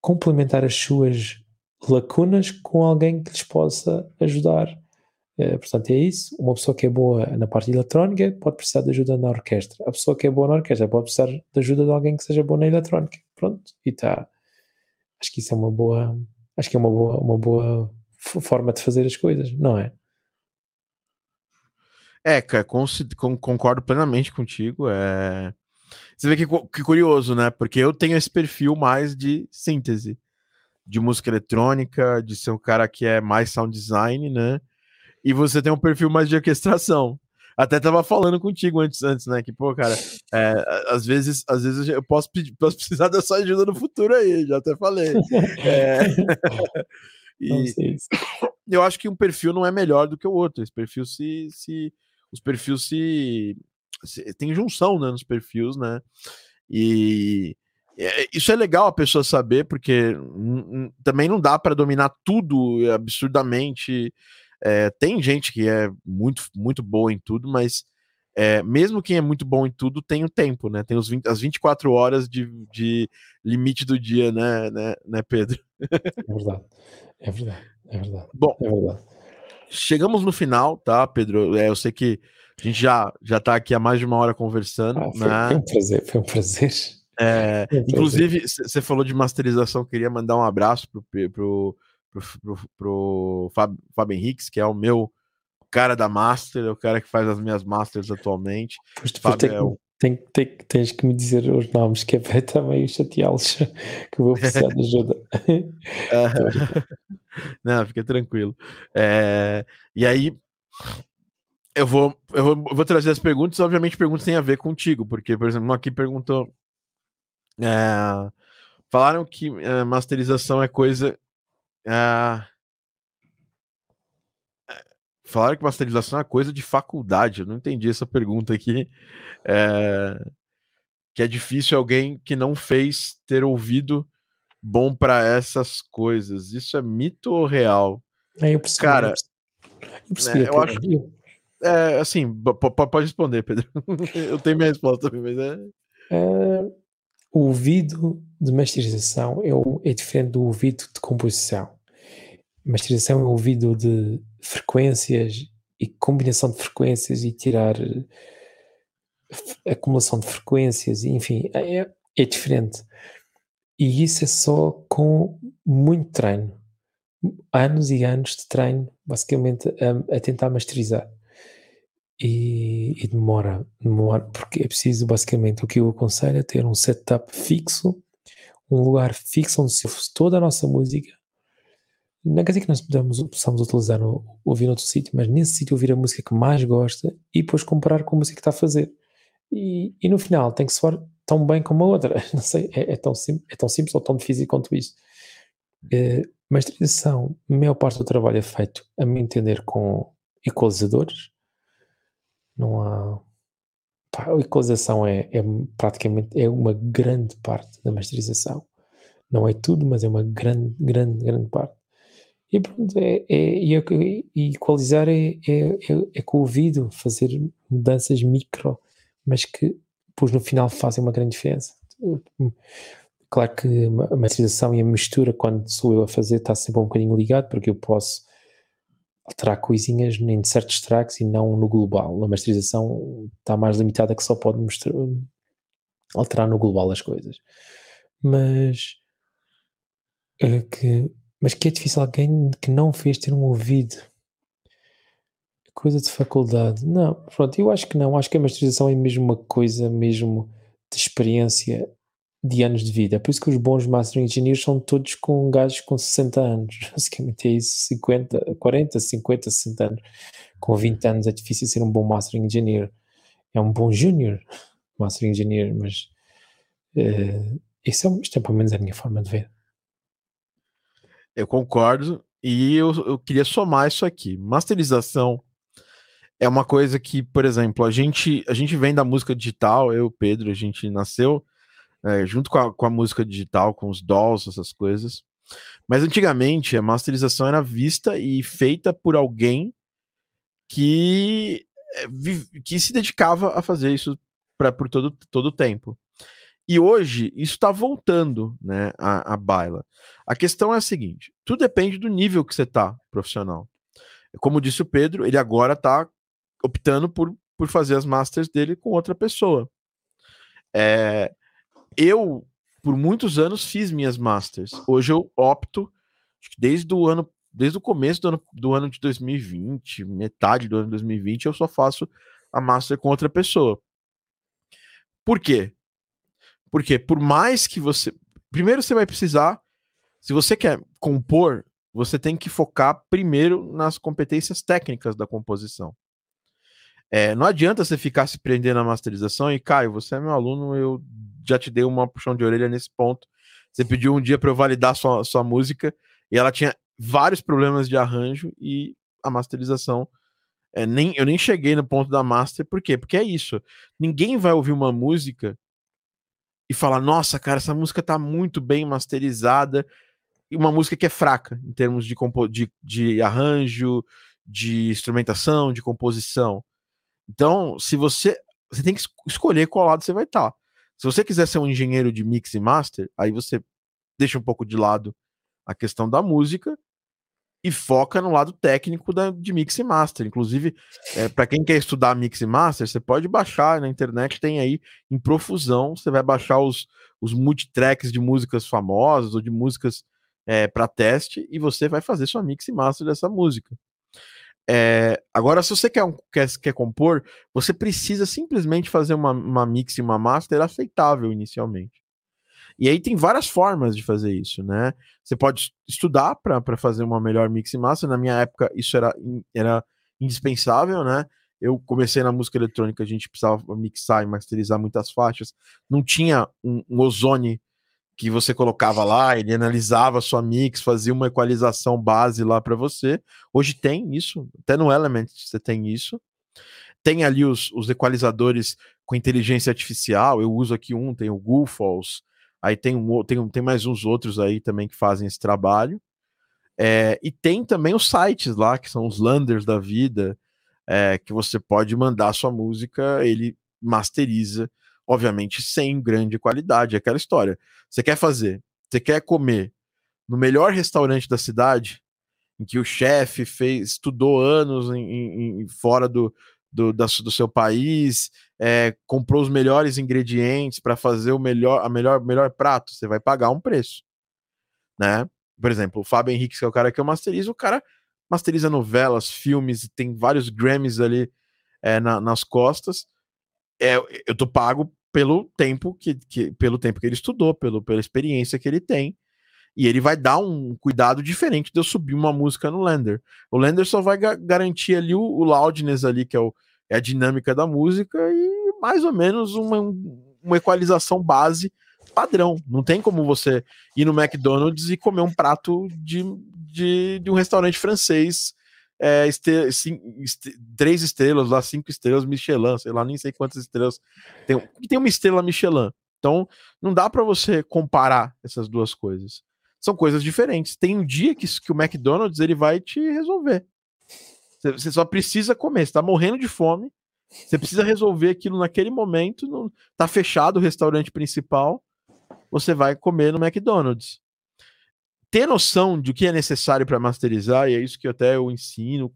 complementar as suas lacunas com alguém que lhes possa ajudar. Uh, portanto, é isso. Uma pessoa que é boa na parte eletrónica pode precisar de ajuda na orquestra. A pessoa que é boa na orquestra pode precisar de ajuda de alguém que seja bom na eletrónica. Pronto, e está. Acho que isso é uma boa. Acho que é uma boa, uma boa forma de fazer as coisas, não é? É, concordo plenamente contigo. É... Você vê que, que curioso, né? Porque eu tenho esse perfil mais de síntese, de música eletrônica, de ser um cara que é mais sound design, né? E você tem um perfil mais de orquestração. Até tava falando contigo antes, antes né? Que, pô, cara, é, às vezes, às vezes eu posso, pedir, posso precisar da sua ajuda no futuro aí, já até falei. É... E eu acho que um perfil não é melhor do que o outro. Esse perfil se. se os perfis se, se. Tem junção né, nos perfis, né? E. Isso é legal a pessoa saber, porque também não dá para dominar tudo absurdamente. É, tem gente que é muito, muito boa em tudo, mas é, mesmo quem é muito bom em tudo tem o tempo, né? Tem os 20, as 24 horas de, de limite do dia, né, né, né Pedro? É verdade. É verdade, é verdade. Bom, é verdade. chegamos no final, tá, Pedro? É, eu sei que a gente já já está aqui há mais de uma hora conversando. Ah, foi, né? foi um prazer, foi um prazer. É, um inclusive, você falou de masterização, queria mandar um abraço pro, pro, pro, pro, Fábio, Fábio Henriques, que é o meu cara da master, é o cara que faz as minhas masters atualmente. Pois, Fábio é o tem, tem, tens que me dizer os nomes, que é para também chateá-los, que eu vou precisar de ajuda. Não, fica tranquilo. É, e aí, eu vou, eu vou, vou trazer as perguntas, obviamente perguntas têm a ver contigo, porque, por exemplo, aqui perguntou. É, falaram que é, masterização é coisa. É, Falaram que masterização é coisa de faculdade. Eu não entendi essa pergunta aqui. É... Que é difícil alguém que não fez ter ouvido bom para essas coisas. Isso é mito ou real? É, Cara, eu, percebi, né, eu acho. É, assim, pode responder, Pedro. eu tenho minha resposta também, mas é. é o ouvido de masterização é, é diferente do ouvido de composição. Masterização é o ouvido de frequências e combinação de frequências e tirar acumulação de frequências, enfim, é, é diferente. E isso é só com muito treino. Anos e anos de treino, basicamente, a, a tentar masterizar. E, e, demora, demora, porque é preciso, basicamente, o que eu aconselho é ter um setup fixo, um lugar fixo onde se ouve toda a nossa música, não quer dizer que nós podemos, possamos utilizar no, ouvir noutro sítio, mas nesse sítio ouvir a música que mais gosta e depois comparar com a música que está a fazer. E, e no final tem que soar tão bem como a outra. Não sei, é, é tão, sim, é tão simples ou tão difícil quanto isso. É, masterização, a maior parte do trabalho é feito, a me entender, com equalizadores. Não há. Pá, a equalização é, é praticamente é uma grande parte da masterização. Não é tudo, mas é uma grande, grande, grande parte. E pronto, é, é, e, e equalizar é, é, é, é com o ouvido, fazer mudanças micro, mas que depois no final fazem uma grande diferença. Claro que a masterização e a mistura, quando sou eu a fazer, está sempre um bocadinho ligado, porque eu posso alterar coisinhas em certos tracks e não no global. A masterização está mais limitada que só pode mostrar, alterar no global as coisas. Mas é que mas que é difícil alguém que não fez ter um ouvido. Coisa de faculdade. Não, pronto, eu acho que não. Acho que a masterização é mesmo uma coisa mesmo de experiência de anos de vida. Por isso que os bons Master Engineers são todos com gajos com 60 anos. Basicamente é isso, 50, 40, 50, 60 anos. Com 20 anos é difícil ser um bom Master Engineer. É um bom Junior Master Engineer, mas uh, isso é, isto é pelo menos a minha forma de ver. Eu concordo. E eu, eu queria somar isso aqui. Masterização é uma coisa que, por exemplo, a gente, a gente vem da música digital, eu, Pedro, a gente nasceu é, junto com a, com a música digital, com os dolls, essas coisas. Mas antigamente a masterização era vista e feita por alguém que, é, que se dedicava a fazer isso pra, por todo, todo o tempo. E hoje isso está voltando, né, a, a baila. A questão é a seguinte: tudo depende do nível que você está profissional. Como disse o Pedro, ele agora está optando por, por fazer as masters dele com outra pessoa. É, eu, por muitos anos, fiz minhas masters. Hoje eu opto, desde o ano, desde o começo do ano, do ano de 2020, metade do ano de 2020, eu só faço a master com outra pessoa. Por quê? Porque por mais que você. Primeiro você vai precisar. Se você quer compor, você tem que focar primeiro nas competências técnicas da composição. É, não adianta você ficar se prendendo na masterização e, Caio, você é meu aluno, eu já te dei uma puxão de orelha nesse ponto. Você pediu um dia para eu validar sua, sua música e ela tinha vários problemas de arranjo e a masterização. É, nem, eu nem cheguei no ponto da master, por quê? Porque é isso. Ninguém vai ouvir uma música e falar: nossa, cara, essa música tá muito bem masterizada. E uma música que é fraca em termos de, de, de arranjo, de instrumentação, de composição. Então, se você. Você tem que escolher qual lado você vai estar. Tá. Se você quiser ser um engenheiro de mix e master, aí você deixa um pouco de lado a questão da música e foca no lado técnico da, de mix e master. Inclusive, é, para quem quer estudar mix e master, você pode baixar na internet, tem aí em profusão. Você vai baixar os, os multitracks de músicas famosas ou de músicas é, para teste e você vai fazer sua mix e master dessa música. É, agora, se você quer, quer, quer compor, você precisa simplesmente fazer uma, uma mix e uma master aceitável inicialmente. E aí tem várias formas de fazer isso, né? Você pode estudar para fazer uma melhor mix e master. Na minha época, isso era, era indispensável, né? Eu comecei na música eletrônica, a gente precisava mixar e masterizar muitas faixas. Não tinha um, um ozone que você colocava lá, ele analisava a sua mix, fazia uma equalização base lá para você. Hoje tem isso, até no Element você tem isso. Tem ali os, os equalizadores com inteligência artificial, eu uso aqui um, tem o Goofalls, aí tem, um, tem, tem mais uns outros aí também que fazem esse trabalho. É, e tem também os sites lá, que são os landers da vida, é, que você pode mandar sua música, ele masteriza obviamente sem grande qualidade. É aquela história. Você quer fazer, você quer comer no melhor restaurante da cidade, em que o chefe fez, estudou anos em, em fora do, do, da, do seu país, é, comprou os melhores ingredientes para fazer o melhor, a melhor, melhor prato, você vai pagar um preço, né? Por exemplo, o Fábio Henrique, que é o cara que eu masterizo, o cara masteriza novelas, filmes, tem vários Grammys ali é, na, nas costas. É, eu tô pago pelo tempo que, que, pelo tempo que ele estudou, pelo, pela experiência que ele tem. E ele vai dar um cuidado diferente de eu subir uma música no Lender. O Lender só vai ga garantir ali o, o, loudness ali, que é, o, é, a dinâmica da música, e mais ou menos uma, uma equalização base padrão. Não tem como você ir no McDonald's e comer um prato de, de, de um restaurante francês é, três estrelas, lá cinco estrelas Michelin, sei lá, nem sei quantas estrelas tem. Tem uma estrela Michelin. Então, não dá para você comparar essas duas coisas. São coisas diferentes. Tem um dia que, que o McDonald's ele vai te resolver. Você só precisa comer. Você tá morrendo de fome. Você precisa resolver aquilo naquele momento. No, tá fechado o restaurante principal. Você vai comer no McDonald's ter noção de o que é necessário para masterizar, e é isso que até eu ensino,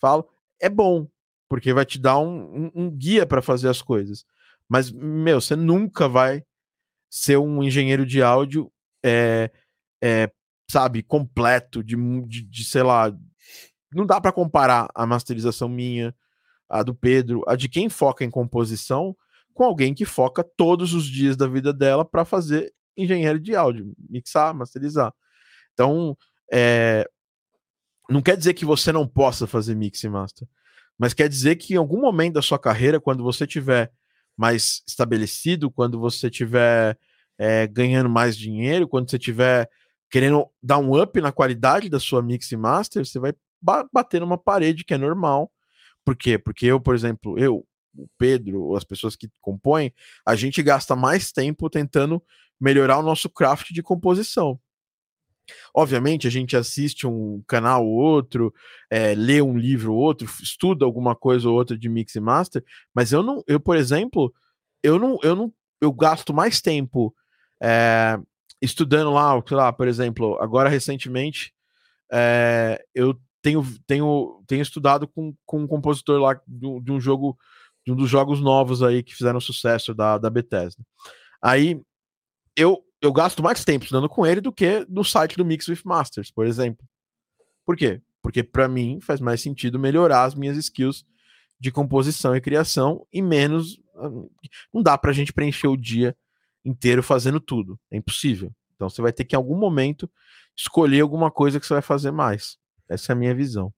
falo, é bom, porque vai te dar um, um, um guia para fazer as coisas. Mas, meu, você nunca vai ser um engenheiro de áudio, é, é, sabe, completo, de, de, de sei lá. Não dá para comparar a masterização minha, a do Pedro, a de quem foca em composição, com alguém que foca todos os dias da vida dela para fazer engenheiro de áudio, mixar, masterizar. Então, é, não quer dizer que você não possa fazer mix e master, mas quer dizer que em algum momento da sua carreira, quando você tiver mais estabelecido, quando você tiver é, ganhando mais dinheiro, quando você tiver querendo dar um up na qualidade da sua mix e master, você vai bater numa parede que é normal, Por quê? Porque eu, por exemplo, eu, o Pedro, as pessoas que compõem, a gente gasta mais tempo tentando melhorar o nosso craft de composição. Obviamente, a gente assiste um canal ou outro, é, lê um livro ou outro, estuda alguma coisa ou outra de mix e master, mas eu não, eu, por exemplo, eu não, eu não, eu gasto mais tempo é, estudando lá, sei lá, por exemplo, agora recentemente, é, eu tenho, tenho, tenho estudado com, com um compositor lá de, um jogo, de um dos jogos novos aí que fizeram sucesso da, da Bethesda. Aí eu eu gasto mais tempo estudando com ele do que no site do Mix with Masters, por exemplo. Por quê? Porque para mim faz mais sentido melhorar as minhas skills de composição e criação e menos. Não dá para a gente preencher o dia inteiro fazendo tudo. É impossível. Então você vai ter que em algum momento escolher alguma coisa que você vai fazer mais. Essa é a minha visão,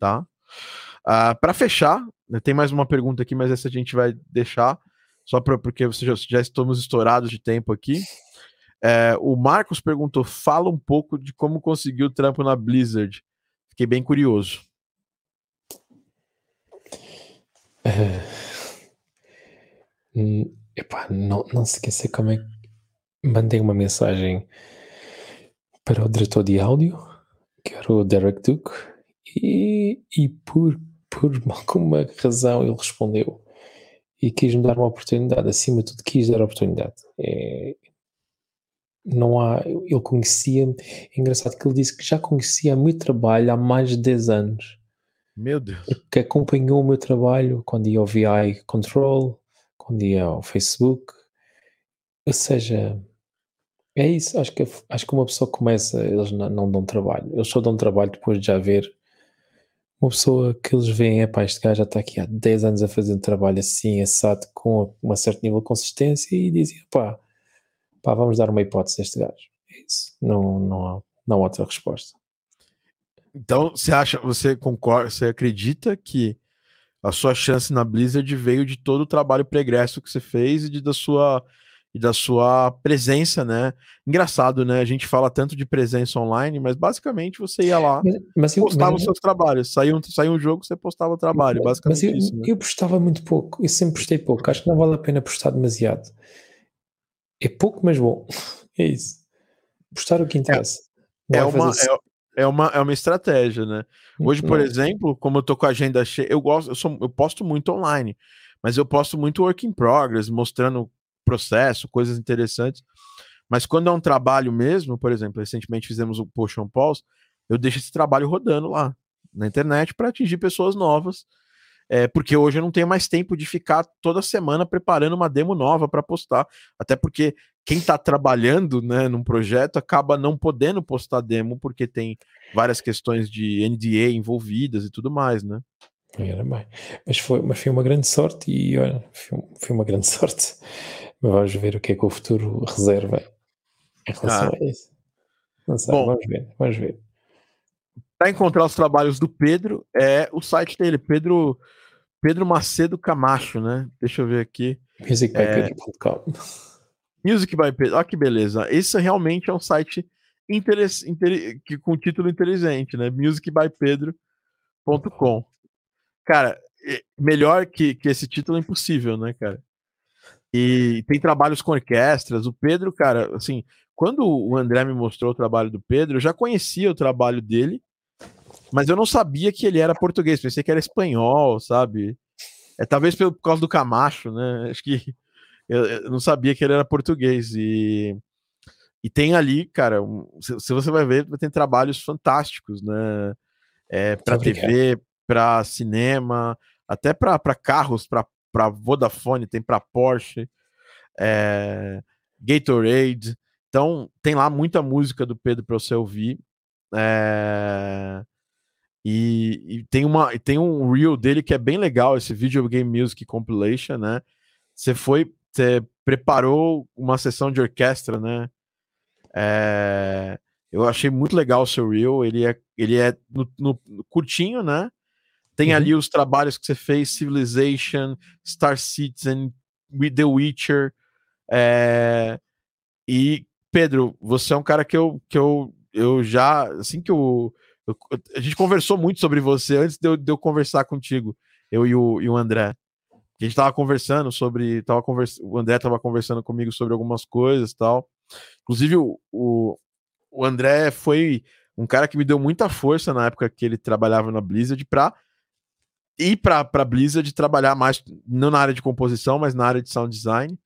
tá? Uh, ah, para fechar, né, tem mais uma pergunta aqui, mas essa a gente vai deixar só pra, porque já, já estamos estourados de tempo aqui. É, o Marcos perguntou: fala um pouco de como conseguiu o trampo na Blizzard. Fiquei bem curioso. Uh, não, não se esquecer como é que mandei uma mensagem para o diretor de áudio, que era o Derek Duke, e, e por, por alguma razão ele respondeu e quis me dar uma oportunidade, acima de tudo quis dar a oportunidade. É, não há, ele conhecia, é engraçado que ele disse que já conhecia o meu trabalho há mais de 10 anos. Meu Deus. Que acompanhou o meu trabalho quando ia ao VI Control, quando ia ao Facebook. Ou seja, é isso. Acho que, acho que uma pessoa começa, eles não, não dão trabalho. Eles só dão trabalho depois de já ver uma pessoa que eles veem, é pá, este gajo já está aqui há 10 anos a fazer um trabalho assim, assado, com um certo nível de consistência e dizem, pá, pá, vamos dar uma hipótese a este gajo. É isso. Não, não, há, não há outra resposta. Então, você acha, você concorda, você acredita que a sua chance na Blizzard veio de todo o trabalho pregresso que você fez e de, da sua e da sua presença, né? Engraçado, né? A gente fala tanto de presença online, mas basicamente você ia lá, mas, mas postava mas, os seus trabalhos. Saiu um, saiu um jogo, você postava o trabalho, basicamente mas eu, isso. Né? Eu postava muito pouco, eu sempre postei pouco. Acho que não vale a pena postar demasiado. É pouco, mas bom. É isso. Postar o que interessa. É, é uma, é, é, uma, é uma estratégia, né? Hoje, por não. exemplo, como eu tô com a agenda cheia, eu gosto, eu, sou, eu posto muito online, mas eu posto muito work in progress, mostrando processo, coisas interessantes. Mas quando é um trabalho mesmo, por exemplo, recentemente fizemos o Potion Pulse, eu deixo esse trabalho rodando lá na internet para atingir pessoas novas é, porque hoje eu não tenho mais tempo de ficar toda semana preparando uma demo nova para postar, até porque quem está trabalhando né, num projeto acaba não podendo postar demo porque tem várias questões de NDA envolvidas e tudo mais, né? Era bem. Mas foi, mas foi uma grande sorte e olha, foi, foi uma grande sorte. Mas vamos ver o que é que o futuro reserva em relação ah. a isso. Não sei, Bom, vamos ver, vamos ver. Para encontrar os trabalhos do Pedro, é o site dele, Pedro Pedro Macedo Camacho, né? Deixa eu ver aqui. Musicbypedro.com. É... Music by Pedro. Olha que beleza. Esse realmente é um site interess... Inter... que, com título inteligente, né? musicbypedro.com. Cara, melhor que, que esse título é impossível, né, cara? E tem trabalhos com orquestras. O Pedro, cara, assim, quando o André me mostrou o trabalho do Pedro, eu já conhecia o trabalho dele mas eu não sabia que ele era português, pensei que era espanhol, sabe? É talvez por causa do Camacho, né? Acho que eu, eu não sabia que ele era português e e tem ali, cara, um, se, se, você vai ver, tem trabalhos fantásticos, né? É, para TV, para cinema, até para carros, para Vodafone, tem para Porsche, é, Gatorade. Então, tem lá muita música do Pedro para você ouvir. É, e, e, tem, uma, tem um reel dele que é bem legal, esse Video Game Music Compilation, né? Você foi, você preparou uma sessão de orquestra, né? É, eu achei muito legal o seu reel, ele é, ele é no, no, no curtinho, né? Tem uhum. ali os trabalhos que você fez, Civilization, Star Citizen, The Witcher, é, e Pedro, você é um cara que eu, que eu, eu já, assim que eu eu, a gente conversou muito sobre você antes de eu, de eu, conversar contigo. eu e o, e o André. A gente tava conversando sobre. Tava convers, o André tava conversando comigo sobre algumas coisas e tal. Inclusive, o, o, o André foi um cara que me deu muita força na época que ele trabalhava na Blizzard para ir para para Blizzard trabalhar mais não na área de composição, mas na área de sound design,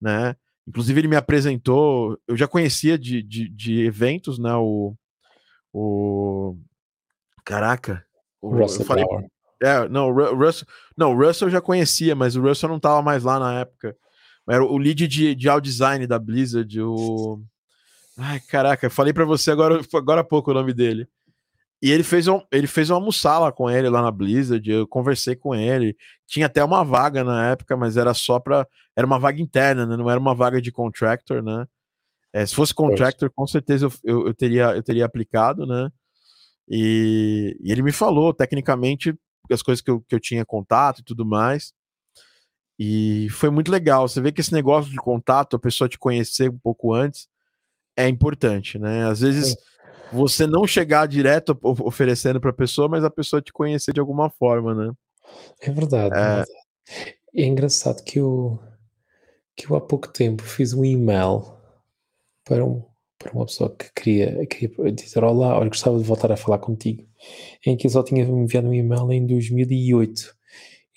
né? Inclusive ele me apresentou, eu já conhecia de, de, de eventos, né? O, o caraca, o, Russell eu falei, Power. é, não, o Russell, não, o Russell eu já conhecia, mas o Russell não tava mais lá na época. Era o lead de, de audio design da Blizzard, o Ai, caraca, falei para você agora, agora há pouco o nome dele. E ele fez, um, ele fez uma almoçar lá com ele, lá na Blizzard. Eu conversei com ele. Tinha até uma vaga na época, mas era só para Era uma vaga interna, né? Não era uma vaga de contractor, né? É, se fosse contractor, com certeza eu, eu, eu, teria, eu teria aplicado, né? E, e, ele me falou, tecnicamente, as coisas que eu, que eu tinha contato e tudo mais. E foi muito legal. Você vê que esse negócio de contato, a pessoa te conhecer um pouco antes, é importante, né? Às vezes você não chegar direto oferecendo para a pessoa, mas a pessoa te conhecer de alguma forma, né? É verdade. É, é, verdade. é engraçado que eu, que eu há pouco tempo fiz um e-mail para, um, para uma pessoa que queria, queria dizer olá, olha, gostava de voltar a falar contigo, em que eu só tinha enviado um e-mail em 2008.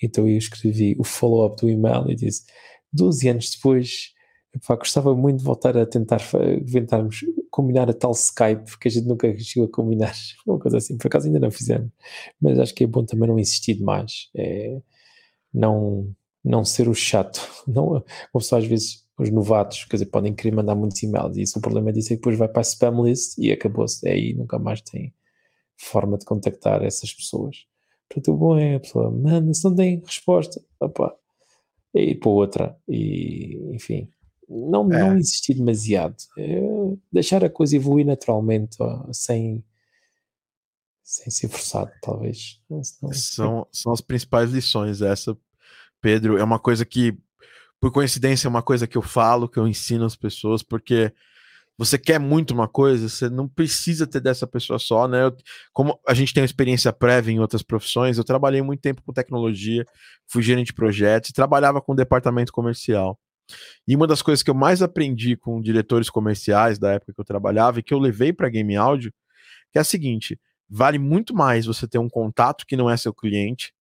Então eu escrevi o follow-up do e-mail e disse, 12 anos depois Epá, gostava muito de voltar a tentar tentarmos combinar a tal Skype, porque a gente nunca chegou a combinar uma coisa assim, por acaso ainda não fizemos, mas acho que é bom também não insistir demais, é, não, não ser o chato, não, como só às vezes os novatos, quer dizer, podem querer mandar muitos e-mails, e isso, o problema disso é que depois vai para a spam list e acabou-se, é aí nunca mais tem forma de contactar essas pessoas. Portanto, o bom é a pessoa manda, se não tem resposta, opa, é ir para outra, e enfim, não, é. não insistir demasiado, é deixar a coisa evoluir naturalmente, ó, sem, sem ser forçado, talvez. Senão... São, são as principais lições. Essa, Pedro, é uma coisa que, por coincidência, é uma coisa que eu falo, que eu ensino às pessoas, porque você quer muito uma coisa, você não precisa ter dessa pessoa só, né? Eu, como a gente tem experiência prévia em outras profissões, eu trabalhei muito tempo com tecnologia, fui gerente de projetos trabalhava com departamento comercial. E uma das coisas que eu mais aprendi com diretores comerciais da época que eu trabalhava e que eu levei para game áudio, é a seguinte: vale muito mais você ter um contato que não é seu cliente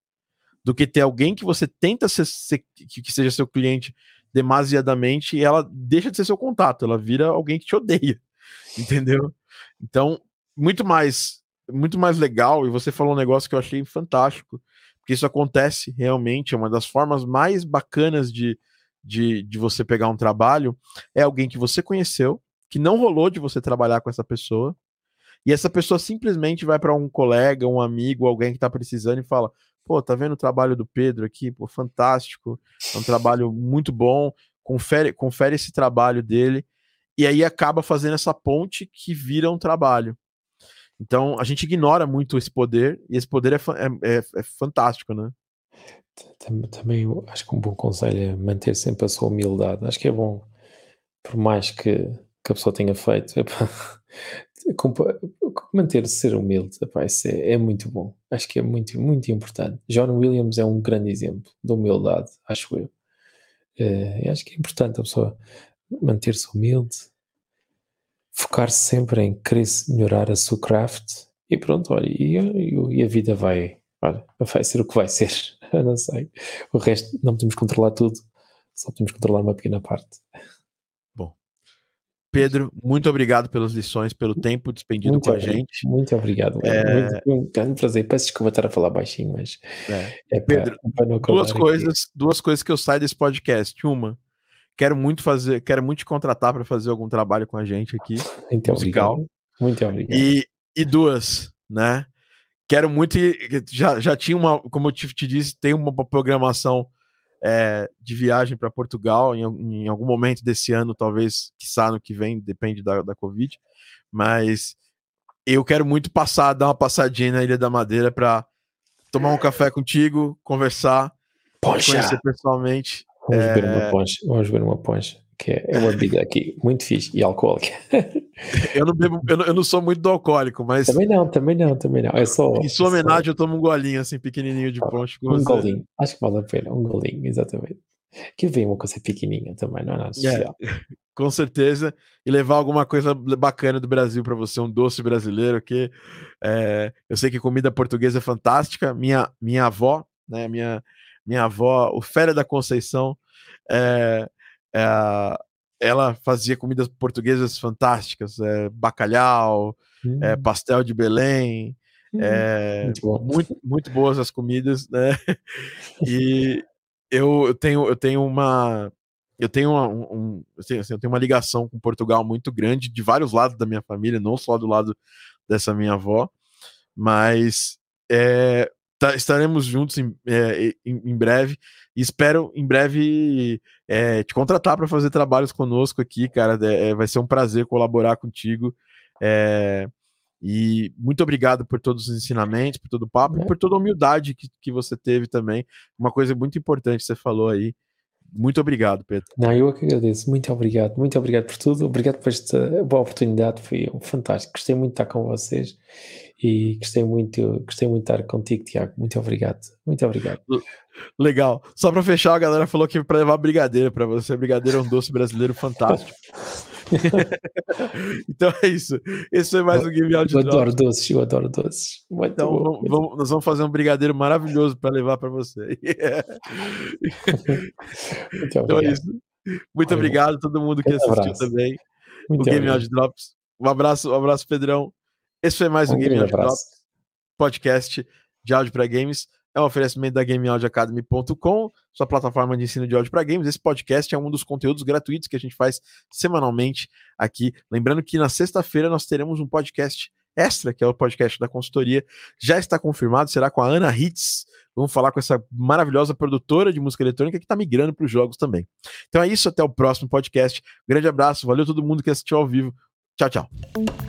do que ter alguém que você tenta ser, ser, que seja seu cliente demasiadamente e ela deixa de ser seu contato, ela vira alguém que te odeia, entendeu? Então, muito mais, muito mais legal. E você falou um negócio que eu achei fantástico, porque isso acontece realmente, é uma das formas mais bacanas de de, de você pegar um trabalho é alguém que você conheceu, que não rolou de você trabalhar com essa pessoa, e essa pessoa simplesmente vai para um colega, um amigo, alguém que está precisando e fala: pô, tá vendo o trabalho do Pedro aqui? Pô, fantástico, é um trabalho muito bom, confere, confere esse trabalho dele, e aí acaba fazendo essa ponte que vira um trabalho. Então a gente ignora muito esse poder, e esse poder é, é, é, é fantástico, né? Também acho que um bom conselho é manter sempre a sua humildade. Acho que é bom, por mais que, que a pessoa tenha feito, manter-se ser humilde epá, é, é, muito bom. Acho que é muito, muito importante. John Williams é um grande exemplo de humildade, acho eu. É, acho que é importante a pessoa manter-se humilde, focar-se sempre em querer melhorar a sua craft e pronto, olha, e, e, e a vida vai, olha, vai ser o que vai ser. Eu não sei. O resto não podemos controlar tudo, só podemos controlar uma pequena parte. Pedro, muito obrigado pelas lições, pelo tempo despendido muito com a gente. Muito obrigado. É... Muito, um prazer. Peço desculpa estar a falar baixinho, mas é, é Pedro, para, para duas coisas, aqui. duas coisas que eu saio desse podcast. Uma, quero muito fazer, quero muito te contratar para fazer algum trabalho com a gente aqui. Muito musical. obrigado. Muito obrigado. E, e duas, né? quero muito. Já, já tinha uma, como eu te, te disse, tem uma programação é, de viagem para Portugal em, em, algum momento desse ano, talvez, quiçá no que vem, depende da, da Covid. Mas eu quero muito passar, dar uma passadinha na Ilha da Madeira para tomar um café contigo, conversar, conhecer pessoalmente. Vamos é... ver uma ponche, vamos ver uma ponche. Que é uma bebida aqui muito fixe e alcoólica. eu não bebo, eu não, eu não, sou muito do alcoólico, mas. Também não, também não, também não. É só. Em sua homenagem, só... eu tomo um golinho assim, pequenininho de ponte. Um você. golinho, acho que vale a pena, um golinho, exatamente. Que vem uma coisa pequenininha também, não é nada. Yeah. Com certeza. E levar alguma coisa bacana do Brasil para você, um doce brasileiro, que é, eu sei que comida portuguesa é fantástica. Minha, minha avó, né? Minha, minha avó, o Féria da Conceição, é, é, ela fazia comidas portuguesas fantásticas, é, bacalhau, hum. pastel de Belém, hum, muito, muito, muito, boas as comidas, né? E eu, eu tenho, eu tenho uma eu tenho uma, um, assim, eu tenho uma ligação com Portugal muito grande de vários lados da minha família, não só do lado dessa minha avó, mas é, tá, estaremos juntos em, é, em, em, breve e espero em breve é, te contratar para fazer trabalhos conosco aqui, cara. É, é, vai ser um prazer colaborar contigo. É, e muito obrigado por todos os ensinamentos, por todo o papo e por toda a humildade que, que você teve também. Uma coisa muito importante que você falou aí. Muito obrigado, Pedro. Não, eu que agradeço. Muito obrigado. Muito obrigado por tudo. Obrigado por esta boa oportunidade. Foi fantástico. Gostei muito de estar com vocês e gostei muito, gostei muito de estar contigo, Tiago. Muito obrigado. Muito obrigado. Legal. Só para fechar, a galera falou que para levar brigadeiro para você. Brigadeiro é um doce brasileiro fantástico. então é isso. Esse foi mais um Game Audio Eu adoro doces, eu adoro doces. Muito então bom, vamos, nós vamos fazer um brigadeiro maravilhoso para levar para você. então é isso. Muito obrigado a todo mundo que assistiu abraço. também. Muito o Game Audio Drops. Um abraço, um abraço, Pedrão. Esse foi mais um, um Game Audio Drops podcast de áudio para games é um oferecimento da GameAudioAcademy.com, sua plataforma de ensino de áudio para games. Esse podcast é um dos conteúdos gratuitos que a gente faz semanalmente aqui. Lembrando que na sexta-feira nós teremos um podcast extra, que é o podcast da consultoria. Já está confirmado, será com a Ana Hitz. Vamos falar com essa maravilhosa produtora de música eletrônica que está migrando para os jogos também. Então é isso, até o próximo podcast. grande abraço, valeu todo mundo que assistiu ao vivo. Tchau, tchau.